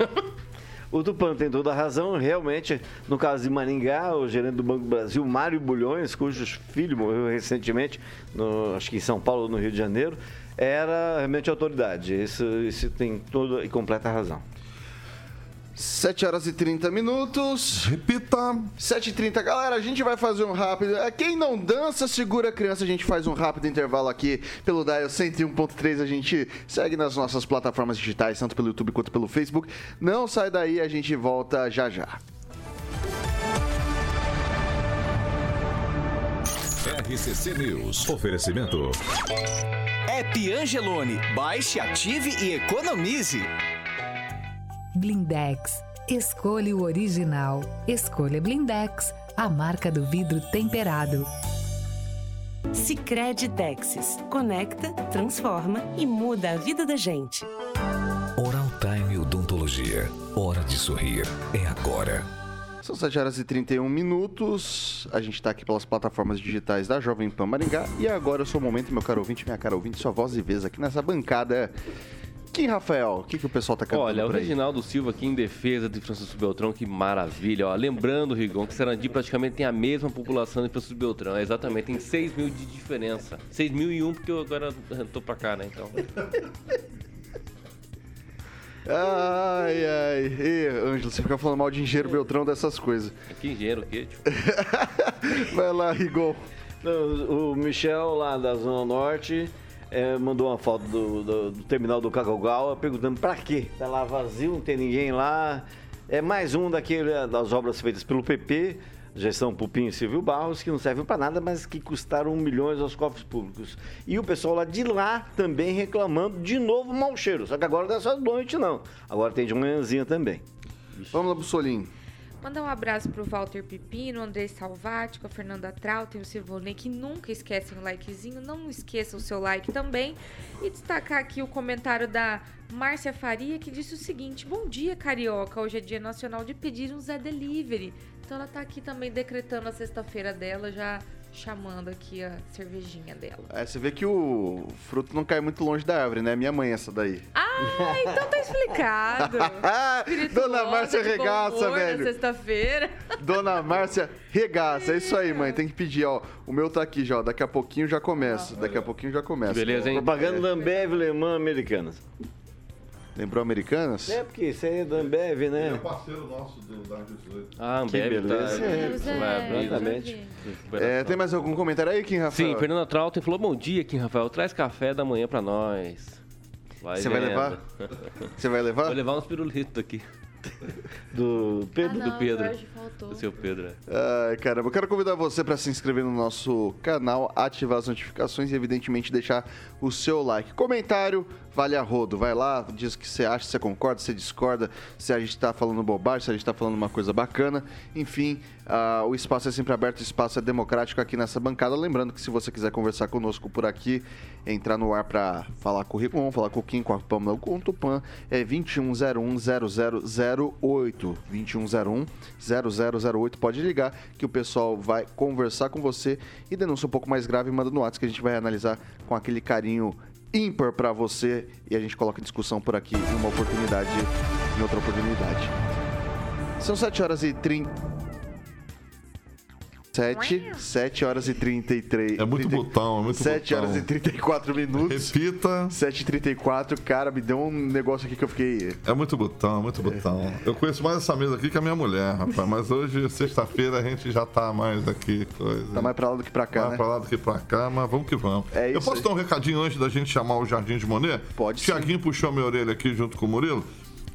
Speaker 6: O Tupan tem toda a razão. Realmente, no caso de Maringá, o gerente do Banco do Brasil, Mário Bulhões, cujo filho morreu recentemente, no, acho que em São Paulo, no Rio de Janeiro, era realmente autoridade. Isso, isso tem toda e completa razão.
Speaker 1: 7 horas e 30 minutos.
Speaker 2: Repita.
Speaker 1: 7 e 30 Galera, a gente vai fazer um rápido. É, Quem não dança, segura a criança. A gente faz um rápido intervalo aqui pelo Dial 101.3. A gente segue nas nossas plataformas digitais, tanto pelo YouTube quanto pelo Facebook. Não sai daí, a gente volta já já.
Speaker 4: RCC News. Oferecimento.
Speaker 9: App Angelone. Baixe, ative e economize.
Speaker 3: Blindex. Escolha o original. Escolha Blindex, a marca do vidro temperado.
Speaker 10: Sicredi Texas. Conecta, transforma e muda a vida da gente.
Speaker 4: Oral Time Odontologia. Hora de sorrir. É agora.
Speaker 1: São 7 horas e 31 minutos. A gente tá aqui pelas plataformas digitais da Jovem Pan Maringá. E agora é o seu momento, meu caro ouvinte, minha cara ouvinte, sua voz e vez aqui nessa bancada. Quem, Rafael? O que, que o pessoal tá cantando
Speaker 5: Olha, o? Reginaldo Silva aqui em defesa de Francisco Beltrão, que maravilha. Ó. Lembrando, Rigon, que Sarandi praticamente tem a mesma população de Francisco Beltrão. É exatamente, tem 6 mil de diferença. 6 mil e um, porque eu agora tô pra cá, né? Então.
Speaker 1: Ai, ai. Ê, Ângelo, você fica falando mal de engenheiro Beltrão dessas coisas.
Speaker 5: Que engenheiro, o quê? Tipo,
Speaker 1: Vai lá, Rigon.
Speaker 6: Não, O Michel, lá da Zona Norte, eh, mandou uma foto do, do- do terminal do Cacogal perguntando pra quê? Tá lá vazio, não tem ninguém lá. É mais um daquele, eh, das obras feitas pelo PP, gestão Pupim e Silvio Barros, que não servem pra nada, mas que custaram milhões aos cofres públicos. E o pessoal lá de lá também reclamando de novo mau cheiro. Só que agora não é só de noite, não. Agora tem de manhãzinha também.
Speaker 1: Vamos lá, Bussolim.
Speaker 7: Mandar um abraço pro Walter Pipino, André Salvático, a Fernanda Trautem, o Silvonei, que nunca esquecem o likezinho. Não esqueça o seu like também. E destacar aqui o comentário da Márcia Faria, que disse o seguinte: Bom dia, Carioca. Hoje é dia nacional de pedir um Zé Delivery. Então ela tá aqui também decretando a sexta-feira dela, já chamando aqui a cervejinha dela.
Speaker 1: É, você vê que o fruto não cai muito longe da árvore, né? Minha mãe essa daí.
Speaker 7: Ah, então tá explicado.
Speaker 1: Dona Márcia regaça, velho.
Speaker 7: sexta-feira.
Speaker 1: Dona Márcia regaça. É isso aí, mãe. Tem que pedir, ó. O meu tá aqui já, ó. Daqui a pouquinho já começa. Daqui a pouquinho já começa.
Speaker 5: beleza, hein?
Speaker 6: Propaganda da Ambev Alemã Americanas.
Speaker 1: Lembrou Americanas?
Speaker 6: É, porque isso aí é da Ambev, né?
Speaker 2: parceiro nosso do Dar 18.
Speaker 5: Ah, Ambev
Speaker 6: beleza.
Speaker 5: tá.
Speaker 6: É,
Speaker 5: vai abrir,
Speaker 6: exatamente.
Speaker 1: É, tem mais algum comentário aí, Kim Rafael?
Speaker 5: Sim, Fernanda Trautem falou: Bom dia, Kim Rafael. Traz café da manhã pra nós.
Speaker 1: Você vai levar? Você vai levar?
Speaker 5: Vou levar uns pirulitos aqui.
Speaker 6: Do Pedro.
Speaker 7: Ah, não,
Speaker 5: do Pedro. Do seu Pedro. é.
Speaker 1: Ai, caramba, eu quero convidar você para se inscrever no nosso canal, ativar as notificações e, evidentemente, deixar o seu like. Comentário, vale a rodo. Vai lá, diz o que você acha, se você concorda, se você discorda, se a gente tá falando bobagem, se a gente tá falando uma coisa bacana. Enfim, ah, o espaço é sempre aberto, o espaço é democrático aqui nessa bancada. Lembrando que se você quiser conversar conosco por aqui, entrar no ar para falar com o Rigon, falar com o Kim, com a Pamela, com o Tupan, é 2101-0008. 2101-0008. Pode ligar que o pessoal vai conversar com você e denúncia um pouco mais grave, manda no WhatsApp que a gente vai analisar com aquele carinho ímpar para você e a gente coloca em discussão por aqui em uma oportunidade, em outra oportunidade. São 7 horas e 30. 7, 7 horas e 33.
Speaker 2: É muito botão, é muito
Speaker 1: 7
Speaker 2: botão.
Speaker 1: horas e 34 minutos.
Speaker 2: Repita.
Speaker 1: 7h34, cara, me deu um negócio aqui que eu fiquei.
Speaker 2: É muito botão, é muito botão. Eu conheço mais essa mesa aqui que a minha mulher, rapaz. Mas hoje, sexta-feira, a gente já tá mais aqui. Coisa.
Speaker 1: Tá mais pra lá do que pra cá,
Speaker 2: Mais
Speaker 1: né?
Speaker 2: pra lá do que pra cá, mas vamos que vamos.
Speaker 1: É
Speaker 2: Eu
Speaker 1: isso
Speaker 2: posso
Speaker 1: aí.
Speaker 2: dar um recadinho antes da gente chamar o Jardim de Monet?
Speaker 1: Pode.
Speaker 2: Tiaguinho puxou minha orelha aqui junto com o Murilo.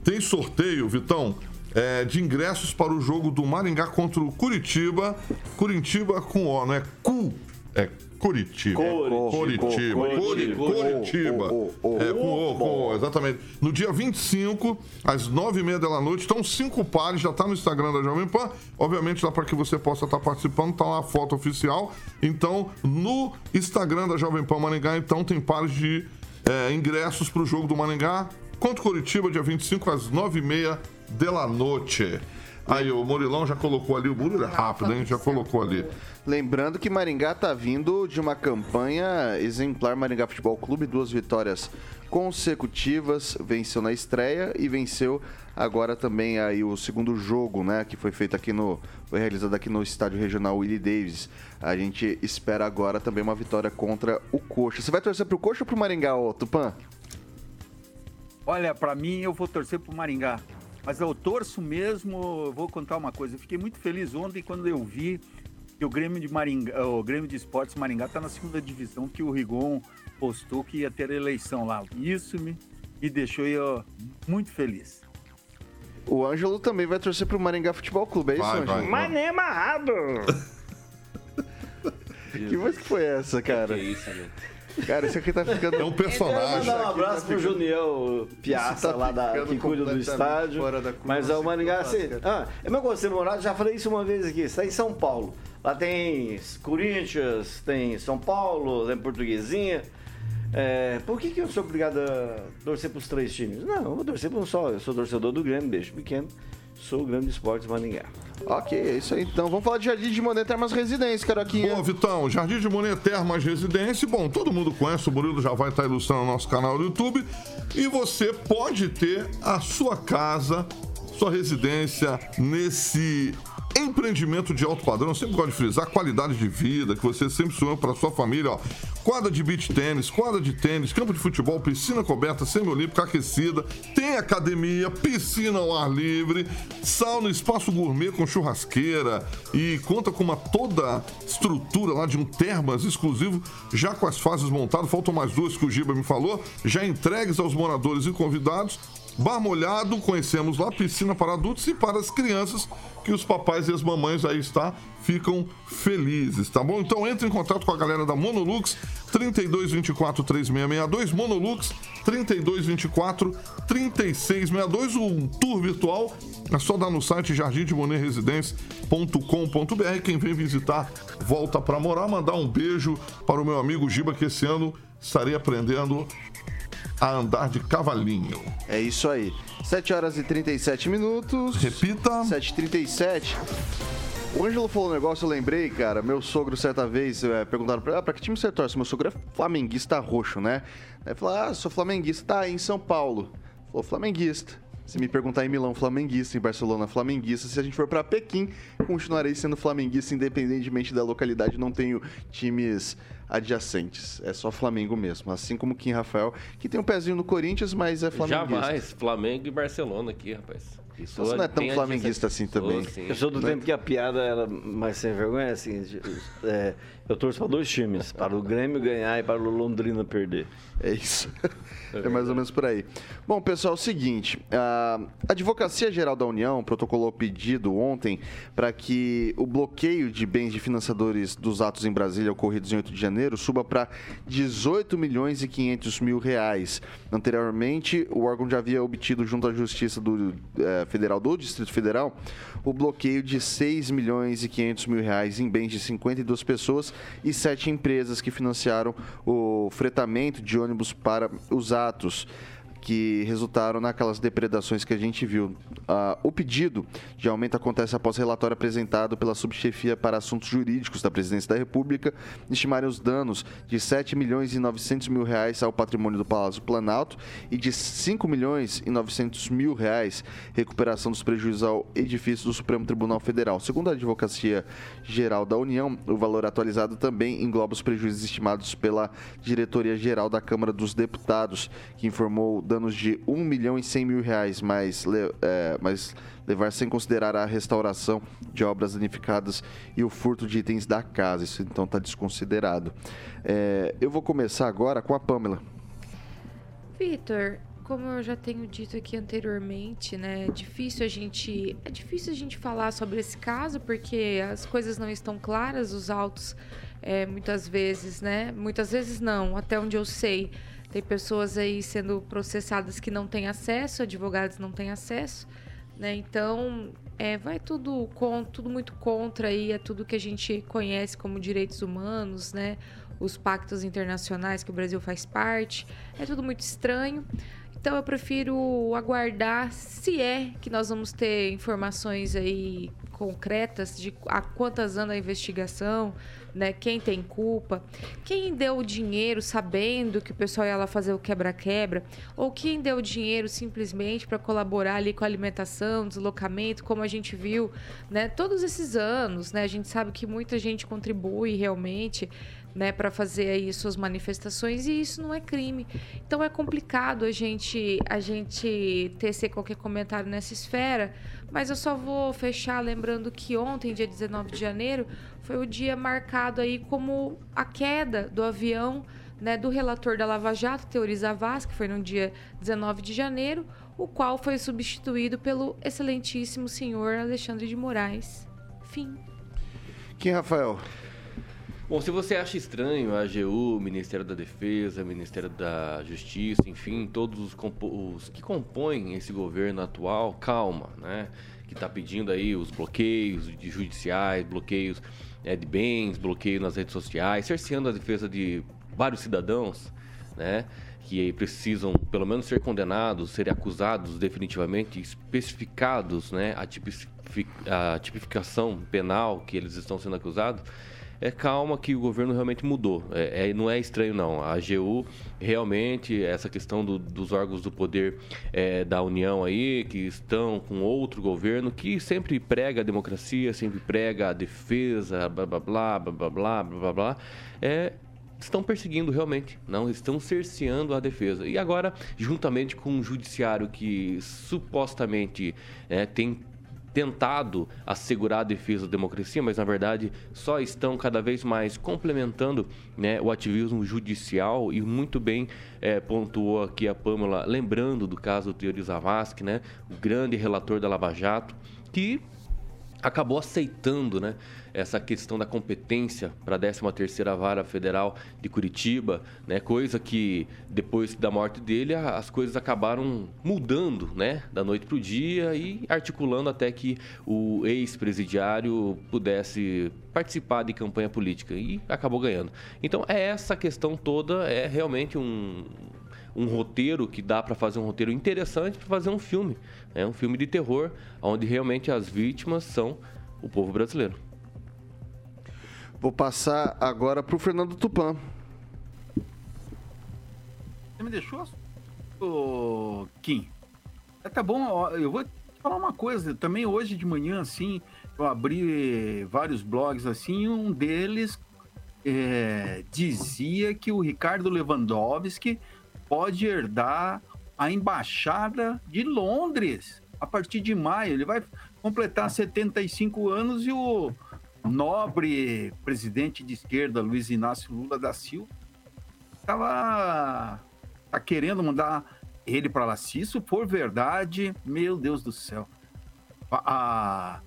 Speaker 2: Tem sorteio, Vitão, é, de ingressos para o jogo do Maringá contra o Curitiba. Curitiba com O, não é Cu. É Curitiba.
Speaker 6: Curitiba.
Speaker 2: Curitiba. Curi- Curitiba. É, com o, com o, exatamente. No dia 25, às 9h30 da noite, estão cinco pares, já está no Instagram da Jovem Pan. Obviamente, dá para que você possa estar participando, tá lá a foto oficial. Então, no Instagram da Jovem Pan Maringá, então, tem pares de é, ingressos para o jogo do Maringá. Contra o Curitiba, dia 25, às 9h30 da noite. Aí, o Murilão já colocou ali, o Murilo é rápido, hein? Já colocou ali.
Speaker 1: Lembrando que Maringá tá vindo de uma campanha exemplar Maringá Futebol Clube, duas vitórias consecutivas, venceu na estreia e venceu agora também aí o segundo jogo, né, que foi feito aqui no foi realizado aqui no estádio regional Willie Davis. A gente espera agora também uma vitória contra o Coxa. Você vai torcer pro Coxa ou pro Maringá, ô Tupã?
Speaker 8: Olha, pra mim eu vou torcer pro Maringá. Mas eu torço mesmo, eu vou contar uma coisa. Eu fiquei muito feliz ontem quando eu vi que o Grêmio de Maringá, o Grêmio de Esportes Maringá tá na segunda divisão, que o Rigon postou que ia ter eleição lá. Isso me, me deixou eu muito feliz.
Speaker 1: O Ângelo também vai torcer pro Maringá Futebol Clube, é isso,
Speaker 2: Vai, vai.
Speaker 1: Ângelo?
Speaker 6: Mas nem amarrado.
Speaker 1: Que voz que foi essa, cara?
Speaker 5: Que isso, gente.
Speaker 1: Cara, isso aqui tá ficando...
Speaker 2: É um personagem.
Speaker 6: Mandar um abraço pro Juniel Piazza,
Speaker 1: tá
Speaker 6: lá da,
Speaker 1: ficando
Speaker 6: que cuida do estádio.
Speaker 1: fora da curva,
Speaker 6: Mas é o
Speaker 1: assim,
Speaker 6: Maringá, assim,
Speaker 1: cara.
Speaker 6: ah, é meu conselho morado, já falei isso uma vez aqui, está em São Paulo. Lá tem Corinthians, tem São Paulo, tem Portuguesinha. É, por que, que eu sou obrigado a torcer para os três times? Não, eu vou torcer para um só. Eu sou torcedor do Grêmio, beijo pequeno. Sou o Grêmio de Esportes Maringá.
Speaker 1: Ok, é isso aí então. Vamos falar de Jardim de Monet Termas Residências, Caroquinha.
Speaker 2: Bom, Vitão, Jardim de Monet Termas Residência. Bom, todo mundo conhece, o Murilo já vai estar ilustrando o nosso canal no YouTube. E você pode ter a sua casa, sua residência nesse empreendimento de alto padrão. Sempre gosto de frisar qualidade de vida, que você sempre sonhou para sua família. Ó. Quadra de beach tênis, quadra de tênis, campo de futebol, piscina coberta, semi-olímpica aquecida, tem academia, piscina ao ar livre, sauna, espaço gourmet com churrasqueira e conta com uma toda estrutura lá de um termas exclusivo, já com as fases montadas, faltam mais duas que o Giba me falou, já entregues aos moradores e convidados. Bar molhado, conhecemos lá, piscina para adultos e para as crianças, que os papais e as mamães aí está, ficam felizes, tá bom? Então entre em contato com a galera da Monolux, 3224 3662, Monolux 3224 3662, um tour virtual, é só dar no site jardimdemonerresidência.com.br, quem vem visitar volta para morar, mandar um beijo para o meu amigo Giba, que esse ano estarei aprendendo a andar de cavalinho.
Speaker 1: É isso aí. 7 horas e 37 minutos.
Speaker 2: Repita.
Speaker 1: 7h37. O Ângelo falou um negócio, eu lembrei, cara. Meu sogro, certa vez, é, perguntaram pra ele, ah, pra que time você torce? Meu sogro é flamenguista roxo, né? Aí ele falou, ah, sou flamenguista. Tá, em São Paulo. Falou, flamenguista. Se me perguntar em Milão, flamenguista, em Barcelona, flamenguista. Se a gente for pra Pequim, continuarei sendo flamenguista, independentemente da localidade. Não tenho times adjacentes. É só Flamengo mesmo. Assim como Kim Rafael, que tem um pezinho no Corinthians, mas é flamenguista.
Speaker 5: Jamais. Flamengo e Barcelona aqui, rapaz. Isso
Speaker 1: Você não é tão flamenguista assim também.
Speaker 5: Sou.
Speaker 6: Eu sou do tempo que a piada era mais sem vergonha, assim. é, eu torço para dois times, para o Grêmio ganhar e para o Londrina perder.
Speaker 1: É isso. É mais ou menos por aí. Bom, pessoal, é o seguinte: a Advocacia Geral da União protocolou pedido ontem para que o bloqueio de bens de financiadores dos atos em Brasília ocorridos em 8 de janeiro suba para 18 milhões e 500 mil reais. Anteriormente, o órgão já havia obtido junto à Justiça do, eh, Federal do Distrito Federal o bloqueio de 6 milhões e 500 mil reais em bens de 52 pessoas e sete empresas que financiaram o fretamento de ônibus para os atos que resultaram naquelas depredações que a gente viu. Ah, o pedido de aumento acontece após relatório apresentado pela subchefia para assuntos jurídicos da Presidência da República estimarem os danos de 7 milhões e 900 mil reais ao patrimônio do Palácio Planalto e de 5 milhões e 900 mil reais recuperação dos prejuízos ao edifício do Supremo Tribunal Federal. Segundo a Advocacia Geral da União, o valor atualizado também engloba os prejuízos estimados pela Diretoria Geral da Câmara dos Deputados, que informou danos de 1 milhão e 100 mil reais, mas, é, mas levar sem considerar a restauração de obras danificadas e o furto de itens da casa. Isso então está desconsiderado. É, eu vou começar agora com a Pamela.
Speaker 7: Vitor, como eu já tenho dito aqui anteriormente, né, é difícil a gente, é difícil a gente falar sobre esse caso porque as coisas não estão claras, os autos é, muitas vezes, né? Muitas vezes não, até onde eu sei. Tem pessoas aí sendo processadas que não têm acesso, advogados não têm acesso, né? Então, é, vai tudo, com, tudo muito contra aí, é tudo que a gente conhece como direitos humanos, né? Os pactos internacionais que o Brasil faz parte. É tudo muito estranho. Então eu prefiro aguardar se é que nós vamos ter informações aí concretas de a quantas anda a investigação, né? Quem tem culpa, quem deu o dinheiro sabendo que o pessoal ia lá fazer o quebra-quebra, ou quem deu o dinheiro simplesmente para colaborar ali com a alimentação, deslocamento, como a gente viu, né? Todos esses anos, né? A gente sabe que muita gente contribui realmente né, para fazer aí suas manifestações e isso não é crime. Então é complicado a gente a gente tecer qualquer comentário nessa esfera, mas eu só vou fechar lembrando que ontem, dia 19 de janeiro, foi o dia marcado aí como a queda do avião né, do relator da Lava Jato, Teori Zavascki, que foi no dia 19 de janeiro, o qual foi substituído pelo excelentíssimo senhor Alexandre de Moraes. Fim.
Speaker 1: Quem, Rafael?
Speaker 5: Bom, se você acha estranho a AGU, Ministério da Defesa, Ministério da Justiça, enfim, todos os, os que compõem esse governo atual, calma, né? Que está pedindo aí os bloqueios de judiciais, bloqueios é, de bens, bloqueio nas redes sociais, cerceando a defesa de vários cidadãos, né? Que precisam, pelo menos, ser condenados, serem acusados definitivamente, especificados, né? A, a tipificação penal que eles estão sendo acusados é calma que o governo realmente mudou. É, é, não é estranho, não. A AGU, realmente, essa questão do, dos órgãos do poder é, da União aí, que estão com outro governo, que sempre prega a democracia, sempre prega a defesa, blá, blá, blá, blá, blá, blá, blá, blá, é, estão perseguindo realmente, não estão cerceando a defesa. E agora, juntamente com o judiciário que supostamente é, tem tentado assegurar a defesa da democracia, mas na verdade só estão cada vez mais complementando né, o ativismo judicial e muito bem é, pontuou aqui a Pâmela, lembrando do caso do Teori Zavascki, né, o grande relator da Lava Jato, que acabou aceitando né, essa questão da competência para a 13ª Vara Federal de Curitiba, né, coisa que depois da morte dele as coisas acabaram mudando né, da noite para o dia e articulando até que o ex-presidiário pudesse participar de campanha política e acabou ganhando. Então é essa questão toda, é realmente um, um roteiro que dá para fazer um roteiro interessante para fazer um filme. É um filme de terror, onde realmente as vítimas são o povo brasileiro.
Speaker 1: Vou passar agora para o Fernando Tupan.
Speaker 8: Você me deixou, ô, Kim? É, tá bom, eu vou falar uma coisa. Também hoje de manhã, assim, eu abri vários blogs assim, um deles é, dizia que o Ricardo Lewandowski pode herdar a embaixada de Londres a partir de maio. Ele vai completar 75 anos e o nobre presidente de esquerda, Luiz Inácio Lula da Silva, estava tá querendo mandar ele para lá. Se isso for verdade, meu Deus do céu. A,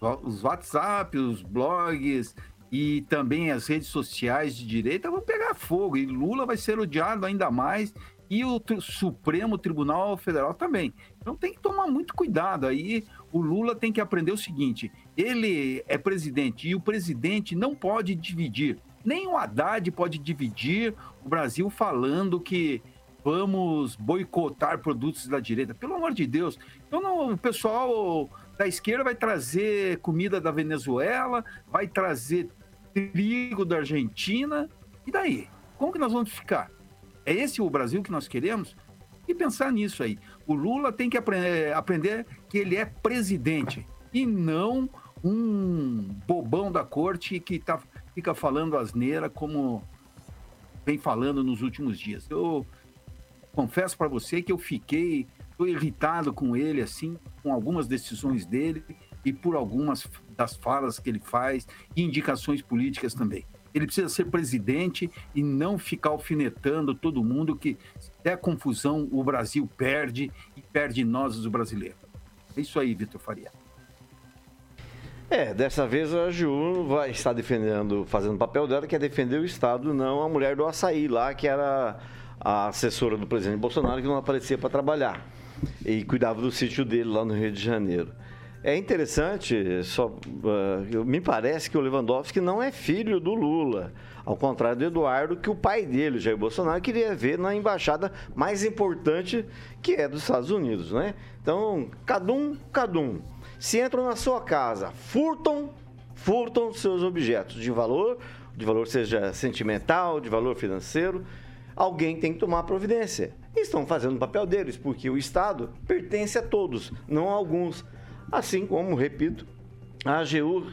Speaker 8: a, os WhatsApp, os blogs e também as redes sociais de direita vão pegar fogo. E Lula vai ser odiado ainda mais e o Supremo Tribunal Federal também. Então tem que tomar muito cuidado. Aí o Lula tem que aprender o seguinte: ele é presidente e o presidente não pode dividir. Nem o Haddad pode dividir o Brasil falando que vamos boicotar produtos da direita. Pelo amor de Deus. Então não, o pessoal da esquerda vai trazer comida da Venezuela, vai trazer trigo da Argentina. E daí? Como que nós vamos ficar? É esse o Brasil que nós queremos? E pensar nisso aí. O Lula tem que aprender, aprender que ele é presidente e não um bobão da corte que tá, fica falando asneira como vem falando nos últimos dias. Eu confesso para você que eu fiquei tô irritado com ele, assim, com algumas decisões dele e por algumas das falas que ele faz e indicações políticas também. Ele precisa ser presidente e não ficar alfinetando todo mundo que, der confusão, o Brasil perde e perde nós, os brasileiros. É isso aí, Vitor Faria.
Speaker 6: É, dessa vez a Ju vai estar defendendo, fazendo o papel dela, que é defender o Estado, não a mulher do açaí lá, que era a assessora do presidente Bolsonaro, que não aparecia para trabalhar. E cuidava do sítio dele lá no Rio de Janeiro. É interessante, só, uh, me parece que o Lewandowski não é filho do Lula. Ao contrário do Eduardo, que o pai dele, Jair Bolsonaro, queria ver na embaixada mais importante, que é dos Estados Unidos, né? Então, cada um, cada um. Se entram na sua casa, furtam, furtam seus objetos de valor, de valor seja sentimental, de valor financeiro, alguém tem que tomar providência. Estão fazendo o papel deles, porque o Estado pertence a todos, não a alguns. Assim como, repito, a AGU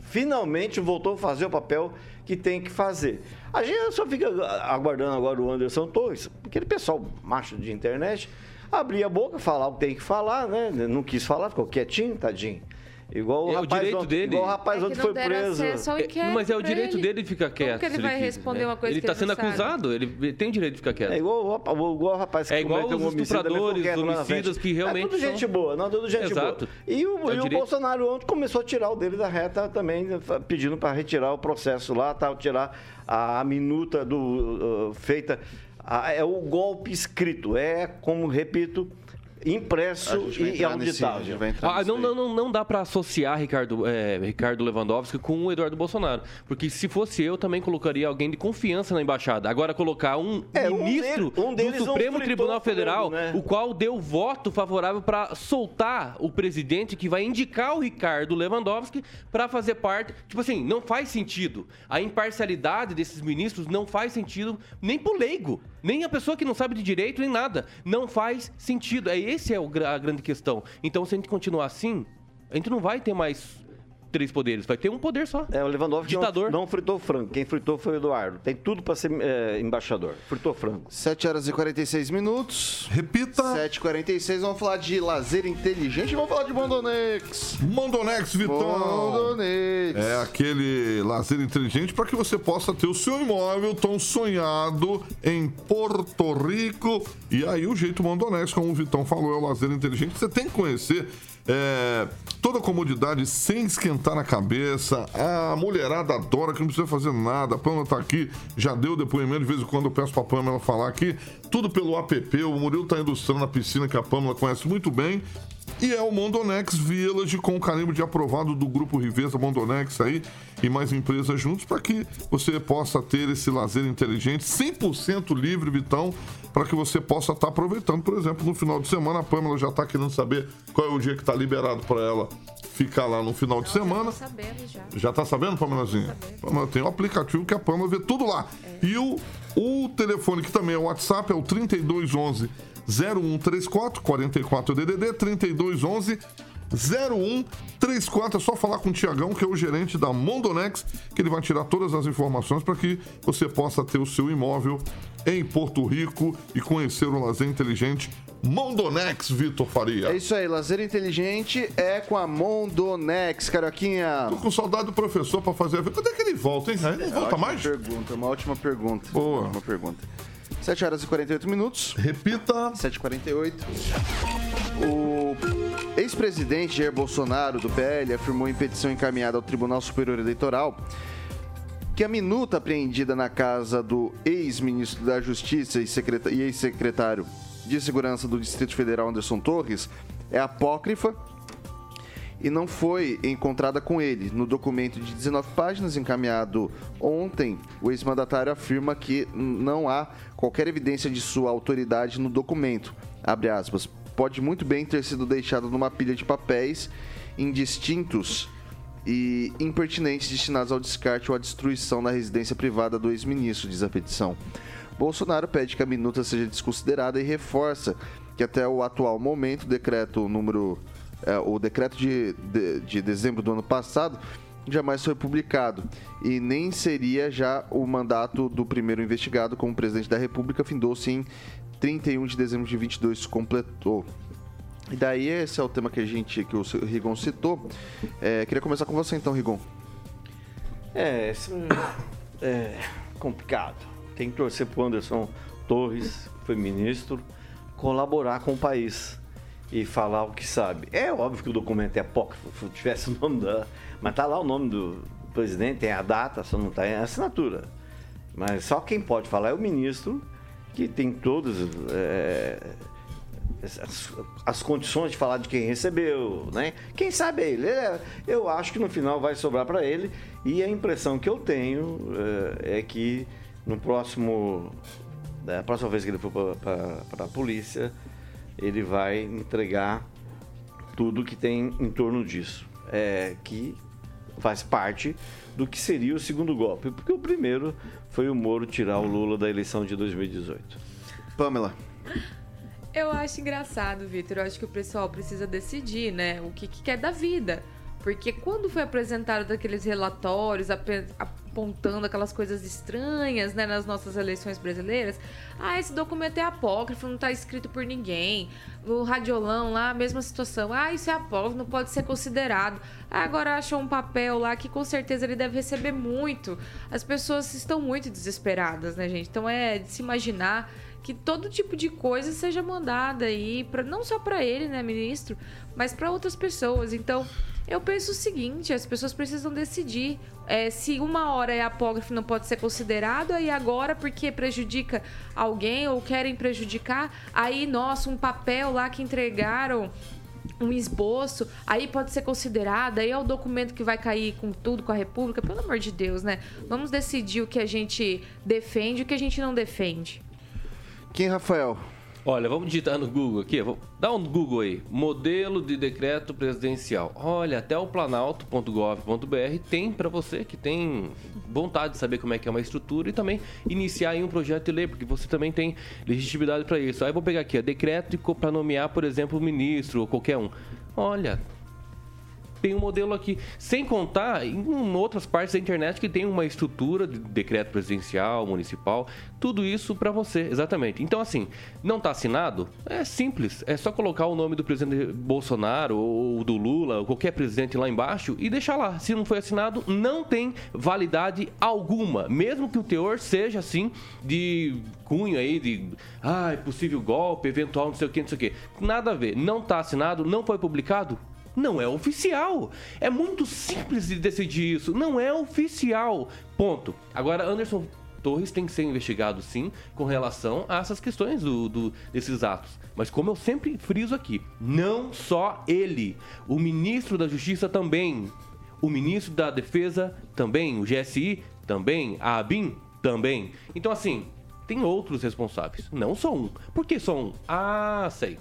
Speaker 6: finalmente voltou a fazer o papel que tem que fazer. A gente só fica aguardando agora o Anderson Torres, aquele pessoal macho de internet, abrir a boca, falar o que tem que falar, né? Não quis falar, ficou quietinho, tadinho. Igual o
Speaker 5: É o
Speaker 6: rapaz
Speaker 5: direito
Speaker 6: ontem,
Speaker 5: dele.
Speaker 6: Igual o rapaz
Speaker 7: É
Speaker 6: ontem foi preso.
Speaker 5: É, mas é o direito
Speaker 7: ele.
Speaker 5: dele ficar quieto.
Speaker 7: que ele vai
Speaker 5: quiser,
Speaker 7: responder uma coisa
Speaker 5: Ele
Speaker 7: que
Speaker 5: está
Speaker 7: ele
Speaker 5: sendo acusado, ele tem direito de ficar quieto.
Speaker 6: É igual, o igual o rapaz que
Speaker 5: É igual
Speaker 6: cometeu
Speaker 5: os
Speaker 6: um
Speaker 5: estupradores,
Speaker 6: na
Speaker 5: homicidas que realmente
Speaker 6: É tudo gente
Speaker 5: são-
Speaker 6: boa, não, tudo gente
Speaker 5: Exato.
Speaker 6: boa. E o,
Speaker 5: É o
Speaker 6: e o. Bolsonaro ontem começou a tirar o dele da reta também, pedindo para retirar o processo lá, tal, tirar a, a minuta do uh, feita. a- é o golpe escrito, é como, repito, impresso e
Speaker 1: nesse-
Speaker 6: auditável.
Speaker 1: vai entrar
Speaker 5: Ah, não, não, não, não dá pra associar Ricardo, é, Ricardo Lewandowski com o Eduardo Bolsonaro. Porque se fosse eu, também colocaria alguém de confiança na embaixada. Agora, colocar um
Speaker 6: É, um
Speaker 5: ministro
Speaker 6: dele- um
Speaker 5: do
Speaker 6: não
Speaker 5: Supremo Tribunal Federal,
Speaker 6: né?
Speaker 5: o qual deu voto favorável para soltar o presidente que vai indicar o Ricardo Lewandowski para fazer parte. Tipo assim, não faz sentido. A imparcialidade desses ministros não faz sentido nem pro leigo, nem a pessoa que não sabe de direito, nem nada. Não faz sentido. É esse é o a grande questão. Então, se a gente continuar assim, a gente não vai ter mais três poderes, vai ter um poder só.
Speaker 6: É, o Lewandowski não-
Speaker 5: Ditador.
Speaker 6: Não, fritou frango. Quem fritou foi o Eduardo. Tem tudo para ser é, embaixador. Fritou frango.
Speaker 1: 7 horas e 46 minutos.
Speaker 2: Repita.
Speaker 1: 7h46, vamos falar de lazer inteligente vamos falar de Mondonex.
Speaker 2: Mondonex, Vitão.
Speaker 1: Mondonex.
Speaker 2: É aquele lazer inteligente para que você possa ter o seu imóvel tão sonhado em Porto Rico. E aí o jeito Mondonex, como o Vitão falou, é o lazer inteligente. Você tem que conhecer é, toda a comodidade sem esquentar a cabeça. A mulherada adora que não precisa fazer nada. A Pamela tá aqui, já deu depoimento. De vez em quando eu peço pra Pamela falar aqui. Tudo pelo app. O Murilo tá ilustrando a piscina que a Pamela conhece muito bem. E é o Mondonex Village com o carimbo de aprovado do Grupo Riveza Mondonex aí e mais empresas juntos para que você possa ter esse lazer inteligente 100% livre, Vitão, para que você possa estar aproveitando, por exemplo, no final de semana. A Pamela já está querendo saber qual é o dia que está liberado para ela ficar lá no final de semana.
Speaker 7: Tô sabendo já.
Speaker 2: Já tá sabendo, Pamelazinha? Pamela, tem um aplicativo que a Pamela vê tudo lá. E o, o telefone que também é o WhatsApp é o 3211 0134 44 DDD 3211 0134. É só falar com o Tiagão, que é o gerente da Mondonex, que ele vai tirar todas as informações para que você possa ter o seu imóvel em Porto Rico e conhecer o lazer inteligente Mondonex, Vitor Faria.
Speaker 1: É isso aí, lazer inteligente é com a Mondonex, Carioquinha.
Speaker 2: Tô com saudade do professor para fazer a Quando é que ele volta, hein? Ele não volta mais?
Speaker 1: pergunta, uma ótima pergunta.
Speaker 2: Boa.
Speaker 1: Uma pergunta. 7 horas e 48 minutos.
Speaker 2: Repita.
Speaker 1: 7h48. O ex-presidente Jair Bolsonaro, do PL, afirmou em petição encaminhada ao Tribunal Superior Eleitoral que a minuta apreendida na casa do ex-ministro da Justiça e e ex-secretário de Segurança do Distrito Federal, Anderson Torres, é apócrifa e não foi encontrada com ele. No documento de 19 páginas encaminhado ontem, o ex-mandatário afirma que não há qualquer evidência de sua autoridade no documento. Abre aspas. Pode muito bem ter sido deixado numa pilha de papéis indistintos e impertinentes destinados ao descarte ou à destruição na residência privada do ex-ministro, diz a petição. Bolsonaro pede que a minuta seja desconsiderada e reforça que até o atual momento, o decreto número é, o decreto de, de, de dezembro do ano passado jamais foi publicado e nem seria já o mandato do primeiro investigado como presidente da República findou-se em 31 de dezembro de 22 completou. E daí esse é o tema que a gente que o Rigon citou. É, queria começar com você então, Rigon.
Speaker 6: É, é complicado. Tem que torcer pro Anderson Torres, que foi ministro, colaborar com o país. E falar o que sabe. É óbvio que o documento é apócrifo, se tivesse o nome da. Mas tá lá o nome do presidente, tem a data, só não tá em assinatura. Mas só quem pode falar é o ministro, que tem todas é, as, as, condições de falar de quem recebeu, né? Quem sabe é ele. É, eu acho que no final vai sobrar para ele. E a impressão que eu tenho é, é que no próximo. A próxima vez que ele for para a polícia, ele vai entregar tudo que tem em torno disso. É, que faz parte do que seria o segundo golpe. Porque o primeiro foi o Moro tirar o Lula da eleição de 2018.
Speaker 1: Pamela.
Speaker 7: Eu acho engraçado, Vitor. Eu acho que o pessoal precisa decidir, né? O que, que quer da vida. Porque quando foi apresentado aqueles relatórios apontando aquelas coisas estranhas né, nas nossas eleições brasileiras, ah, esse documento é apócrifo, não está escrito por ninguém. No radiolão lá, a mesma situação. Ah, isso é apócrifo, não pode ser considerado. Ah, agora achou um papel lá que com certeza ele deve receber muito. As pessoas estão muito desesperadas, né, gente? Então é de se imaginar que todo tipo de coisa seja mandada aí, pra, não só para ele, né, ministro, mas para outras pessoas. Então, eu penso o seguinte: as pessoas precisam decidir é, se uma hora é apógrafo não pode ser considerado, aí agora, porque prejudica alguém ou querem prejudicar, aí, nossa, um papel lá que entregaram um esboço, aí pode ser considerado, aí é o documento que vai cair com tudo com a República, pelo amor de Deus, né? Vamos decidir o que a gente defende e o que a gente não defende.
Speaker 1: Quem, Rafael?
Speaker 5: Olha, vamos digitar no Google aqui. Dá um Google aí. Modelo de decreto presidencial. Olha, até o planalto.gov.br tem para você que tem vontade de saber como é que é uma estrutura e também iniciar em um projeto de lei, porque você também tem legitimidade para isso. Aí vou pegar aqui, ó, decreto para nomear, por exemplo, o ministro ou qualquer um. Olha, tem um modelo aqui. Sem contar em outras partes da internet que tem uma estrutura de decreto presidencial, municipal, tudo isso para você, exatamente. Então, assim, não está assinado? É simples. É só colocar o nome do presidente Bolsonaro ou do Lula, ou qualquer presidente lá embaixo e deixar lá. Se não foi assinado, não tem validade alguma. Mesmo que o teor seja assim, de cunho aí, de ah, possível golpe, eventual, não sei o que, não sei o que. Nada a ver. Não está assinado, não foi publicado, não é oficial. É muito simples de decidir isso. Não é oficial. Ponto. Agora, Anderson Torres tem que ser investigado sim com relação a essas questões do, do, desses atos. Mas como eu sempre friso aqui, não só ele, o ministro da Justiça também, o ministro da Defesa também, o GSI também, a ABIN também. Então assim, tem outros responsáveis, não só um. Por que só um? Ah, sei.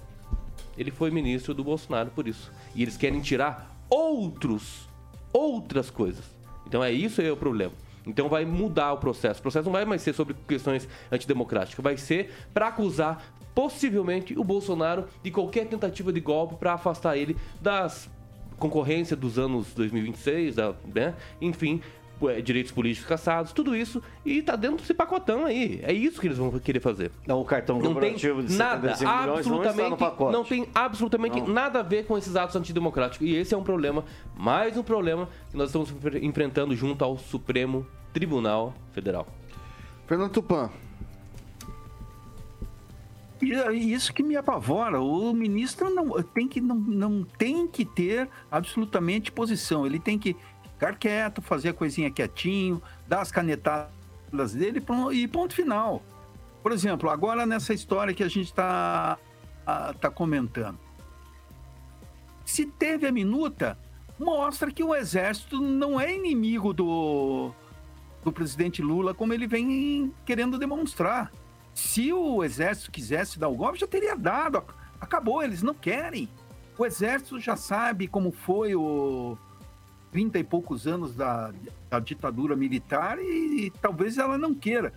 Speaker 5: Ele foi ministro do Bolsonaro por isso. E eles querem tirar outros, outras coisas. Então é isso aí o problema. Então vai mudar o processo. O processo não vai mais ser sobre questões antidemocráticas, vai ser para acusar possivelmente o Bolsonaro de qualquer tentativa de golpe para afastar ele das concorrência dos anos 2026, né? enfim, direitos políticos caçados, tudo isso, e tá dentro desse pacotão aí. É isso que eles vão querer fazer.
Speaker 6: Não, o cartão
Speaker 5: não tem nada, absolutamente, não, não, tem absolutamente não. nada a ver com esses atos antidemocráticos. E esse é um problema, mais um problema que nós estamos enfrentando junto ao Supremo Tribunal Federal.
Speaker 1: Fernando Tupan.
Speaker 8: Isso que me apavora. O ministro não tem que, não, não tem que ter absolutamente posição. Ele tem que ficar quieto, fazer a coisinha quietinho, dar as canetadas dele e ponto final. Por exemplo, agora nessa história que a gente está tá comentando. Se teve a minuta, mostra que o exército não é inimigo do, do presidente Lula como ele vem querendo demonstrar. Se o exército quisesse dar o golpe, já teria dado. Acabou, eles não querem. O exército já sabe como foi o, 30 e poucos anos da, da ditadura militar e, e, talvez ela não queira.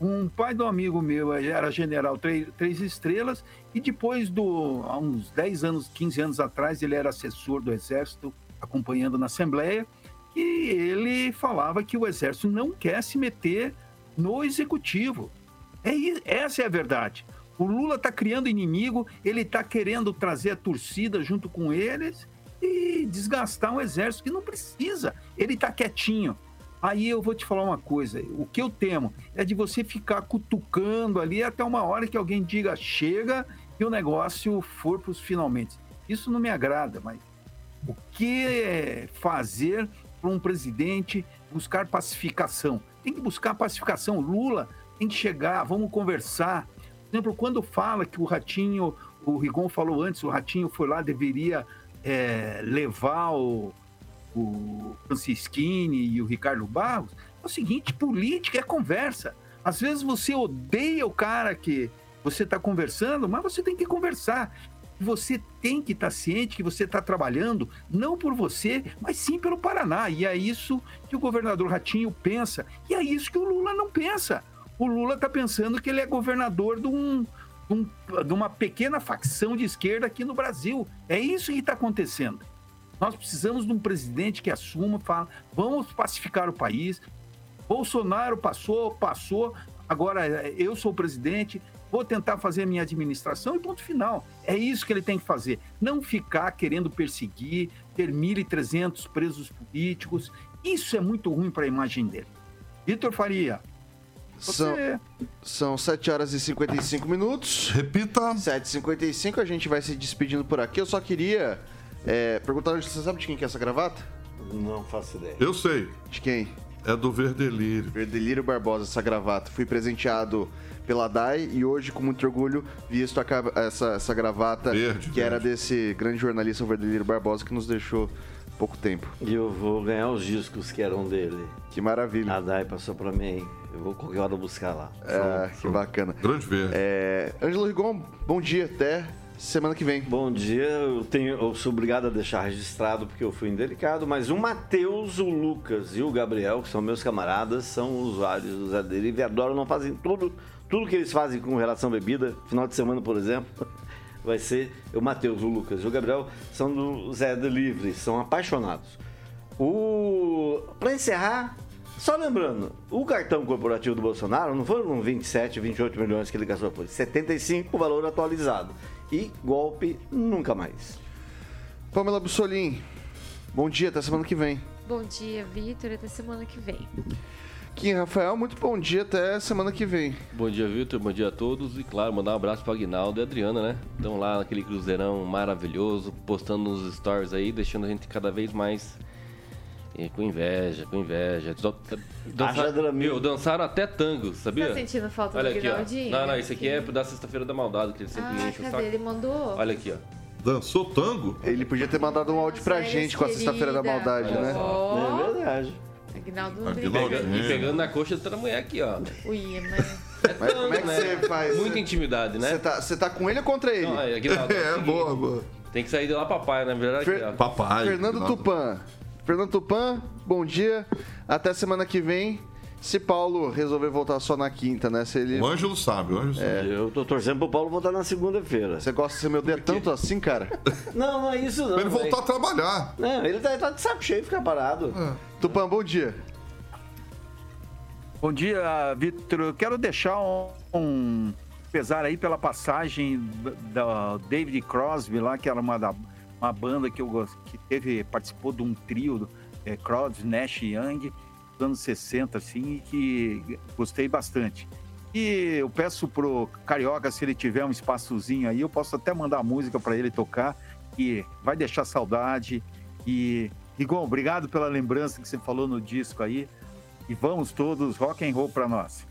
Speaker 8: Um pai do amigo meu era general três, estrelas e depois, do, há uns 10 anos, 15 anos atrás, ele era assessor do Exército, acompanhando na Assembleia, e ele falava que o Exército não quer se meter no Executivo. É, essa é a verdade. O Lula está criando inimigo, ele está querendo trazer a torcida junto com eles e desgastar um exército que não precisa. Ele está quietinho. Aí eu vou te falar uma coisa: o que eu temo é de você ficar cutucando ali até uma hora que alguém diga chega e o negócio for para os finalmente. Isso não me agrada, mas o que fazer para um presidente buscar pacificação? Tem que buscar pacificação. Lula tem que chegar, vamos conversar. Por exemplo, quando fala que o Ratinho, o Rigon falou antes, o Ratinho foi lá, deveria é, levar o, o Francisquini e o Ricardo Barros, é o seguinte, política é conversa. Às vezes você odeia o cara que você está conversando, mas você tem que conversar. Você tem que estar tá ciente que você está trabalhando não por você, mas sim pelo Paraná. E é isso que o governador Ratinho pensa. E é isso que o Lula não pensa. O Lula está pensando que ele é governador de, um, um, de uma pequena facção de esquerda aqui no Brasil. É isso que está acontecendo. Nós precisamos de um presidente que assuma, fala, vamos pacificar o país. Bolsonaro passou, passou, agora eu sou o presidente, vou tentar fazer a minha administração e ponto final. É isso que ele tem que fazer. Não ficar querendo perseguir, ter 1.300 presos políticos. Isso é muito ruim para a imagem dele. Vitor Faria.
Speaker 1: São, são 7 horas e 55 minutos.
Speaker 2: Repita.
Speaker 1: 7h55, a gente vai se despedindo por aqui. Eu só queria é, perguntar, você sabe de quem que é essa gravata?
Speaker 6: Não faço ideia.
Speaker 2: Eu sei.
Speaker 1: De quem?
Speaker 2: É do Verdelírio.
Speaker 1: Verdelírio Barbosa, essa gravata. Fui presenteado pela DAI e hoje, com muito orgulho, visto a, essa, essa gravata
Speaker 2: verde,
Speaker 1: que verde. era desse grande jornalista, o Verdelírio Barbosa, que nos deixou pouco tempo.
Speaker 6: E eu vou ganhar os discos que eram dele.
Speaker 1: Que maravilha.
Speaker 6: A DAI passou pra mim. Eu vou qualquer hora buscar lá.
Speaker 1: É, que bacana.
Speaker 2: Grande verde.
Speaker 1: É, Ângelo Rigon, bom dia. Até semana que vem.
Speaker 6: Bom dia, eu, tenho, eu sou obrigado a deixar registrado porque eu fui indelicado, mas o Matheus, o Lucas e o Gabriel, que são meus camaradas, são usuários do Zé Delivery e adoram, não fazem tudo, tudo que eles fazem com relação à bebida, final de semana, por exemplo, vai ser o Matheus, o Lucas e o Gabriel, são do Zé Delivery, são apaixonados. O... Para encerrar, só lembrando, o cartão corporativo do Bolsonaro não foram 27, 28 milhões que ele gastou, foi 75 o valor atualizado e golpe nunca mais.
Speaker 1: Pamela Bussolim, bom dia, até semana que vem.
Speaker 7: Bom dia, Vitor, até semana que vem.
Speaker 1: Kim Rafael, muito bom dia, até semana que vem.
Speaker 5: Bom dia, Vitor, bom dia a todos e, claro, mandar um abraço para Aguinaldo e Adriana, né? Estão lá naquele cruzeirão maravilhoso, postando nos stories aí, deixando a gente cada vez mais e com inveja, com inveja. Dançar, meu, dançaram até tango, sabia?
Speaker 7: Tá sentindo falta
Speaker 5: Olha
Speaker 7: do
Speaker 5: aqui, ó. Não, não, isso aqui é da sexta-feira da maldade, que ele sempre
Speaker 7: Ah,
Speaker 5: enche o
Speaker 7: cadê?
Speaker 5: saco.
Speaker 7: Ele mandou.
Speaker 5: Olha aqui, ó.
Speaker 2: Dançou tango?
Speaker 1: Ele podia ter mandado um áudio pra gente com a Sexta-feira da. Maldade, né?
Speaker 7: Ó.
Speaker 6: É verdade.
Speaker 7: Aguinaldo.
Speaker 5: E pegando na coxa da outra mulher aqui, ó.
Speaker 7: Ui, mas...
Speaker 5: É
Speaker 1: Mas como é que
Speaker 5: né?
Speaker 1: você faz?
Speaker 5: Muita intimidade, né?
Speaker 1: Você tá, você tá com ele ou contra ele?
Speaker 5: Não, é, Aguinaldo, é
Speaker 2: É, boa, boa.
Speaker 5: Tem que sair de lá papai, na verdade.
Speaker 1: Fer-
Speaker 5: Aqui, ó.
Speaker 2: Papai.
Speaker 1: Fernando
Speaker 2: Aguinaldo.
Speaker 1: Tupan. Fernando Tupan, bom dia. Até semana que vem. Se Paulo resolver voltar só na quinta, né? Se ele.
Speaker 2: O Ângelo sabe, o Ângelo sabe.
Speaker 6: Eu tô torcendo pro Paulo voltar na segunda-feira.
Speaker 1: Você gosta de ser meu dedo tanto assim, cara?
Speaker 6: Não, não é isso não.
Speaker 2: Pra ele voltar a
Speaker 6: velho.
Speaker 2: trabalhar.
Speaker 6: Não, ele tá, tá de saco cheio, fica parado.
Speaker 1: Tupan, bom dia.
Speaker 8: Bom dia, Vitor. Eu quero deixar um, um pesar aí pela passagem da David Crosby lá, que era uma, da, uma banda que eu gosto, que teve, participou de um trio, é, Crosby, Nash e Young, anos 60, assim, e que gostei bastante. E eu peço pro Carioca, se ele tiver um espaçozinho aí, eu posso até mandar música para ele tocar, que vai deixar saudade. E, Rigon, obrigado pela lembrança que você falou no disco aí. E vamos todos, rock and roll para nós.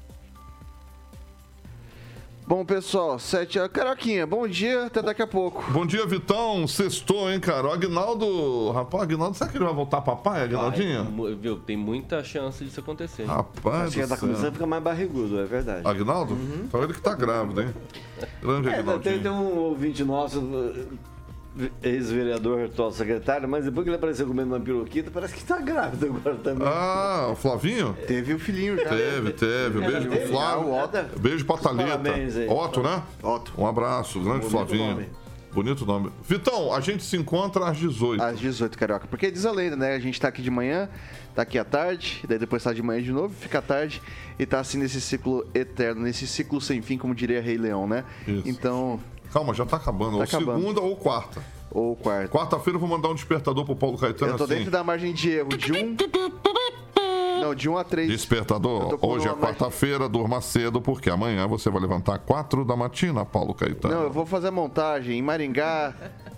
Speaker 1: Bom, pessoal, sete horas. Caroquinha, bom dia, até daqui a pouco.
Speaker 2: Bom dia, Vitão. Sextou, hein, cara? O Agnaldo. Rapaz, Agnaldo, será que ele vai voltar papai, Agnaldinho?
Speaker 5: Vai, viu, tem muita chance disso acontecer.
Speaker 2: Rapaz,
Speaker 6: Acho que
Speaker 2: do
Speaker 6: tá começando a
Speaker 2: céu.
Speaker 6: ficar mais barrigudo, é verdade.
Speaker 2: Agnaldo? Então ele que tá grávido, hein? Grande
Speaker 6: É, tem,
Speaker 2: Agnaldinho.
Speaker 6: tem um ouvinte nosso, ex-vereador, atual secretário, mas depois que ele apareceu comendo uma piroquita, parece que tá grávido agora também.
Speaker 2: Ah, o Flavinho?
Speaker 1: Teve o filhinho já.
Speaker 2: Teve, teve. Um beijo pro? Flávio.
Speaker 6: Ah.
Speaker 2: Beijo pra Thalita.
Speaker 6: Parabéns aí.
Speaker 2: Otto, né?
Speaker 1: Otto.
Speaker 2: Um abraço, grande
Speaker 6: Bonito
Speaker 2: Flavinho.
Speaker 6: nome.
Speaker 2: Bonito nome. Vitão, a gente se encontra às 18.
Speaker 1: Às 18, Carioca. Porque diz a lenda, né? A gente tá aqui de manhã, tá aqui à tarde, daí depois tá de manhã de novo, fica à tarde e tá assim nesse ciclo eterno, nesse ciclo sem fim, como diria Rei Leão, né?
Speaker 2: Isso.
Speaker 1: Então,
Speaker 2: Calma, já tá acabando.
Speaker 1: Tá
Speaker 2: ou
Speaker 1: acabando.
Speaker 2: segunda ou quarta.
Speaker 1: ou quarto.
Speaker 2: Quarta-feira eu vou mandar um despertador pro Paulo Caetano
Speaker 1: Eu tô
Speaker 2: assim.
Speaker 1: dentro da margem de erro de um. Não, de 1 a 3.
Speaker 2: Despertador, hoje é quarta-feira, durma cedo, porque amanhã você vai levantar 4 da matina, Paulo Caetano.
Speaker 1: Não, eu vou fazer a montagem em Maringá,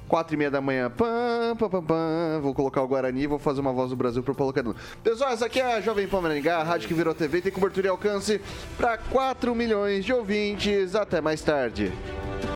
Speaker 1: 4 e meia da manhã. Pam, pam, pam, pam. Vou colocar o Guarani e vou fazer uma voz do Brasil pro Paulo Caetano. Pessoal, essa aqui é a Jovem Pan Maringá, a rádio que virou TV, tem cobertura e alcance para 4 milhões de ouvintes. Até mais tarde.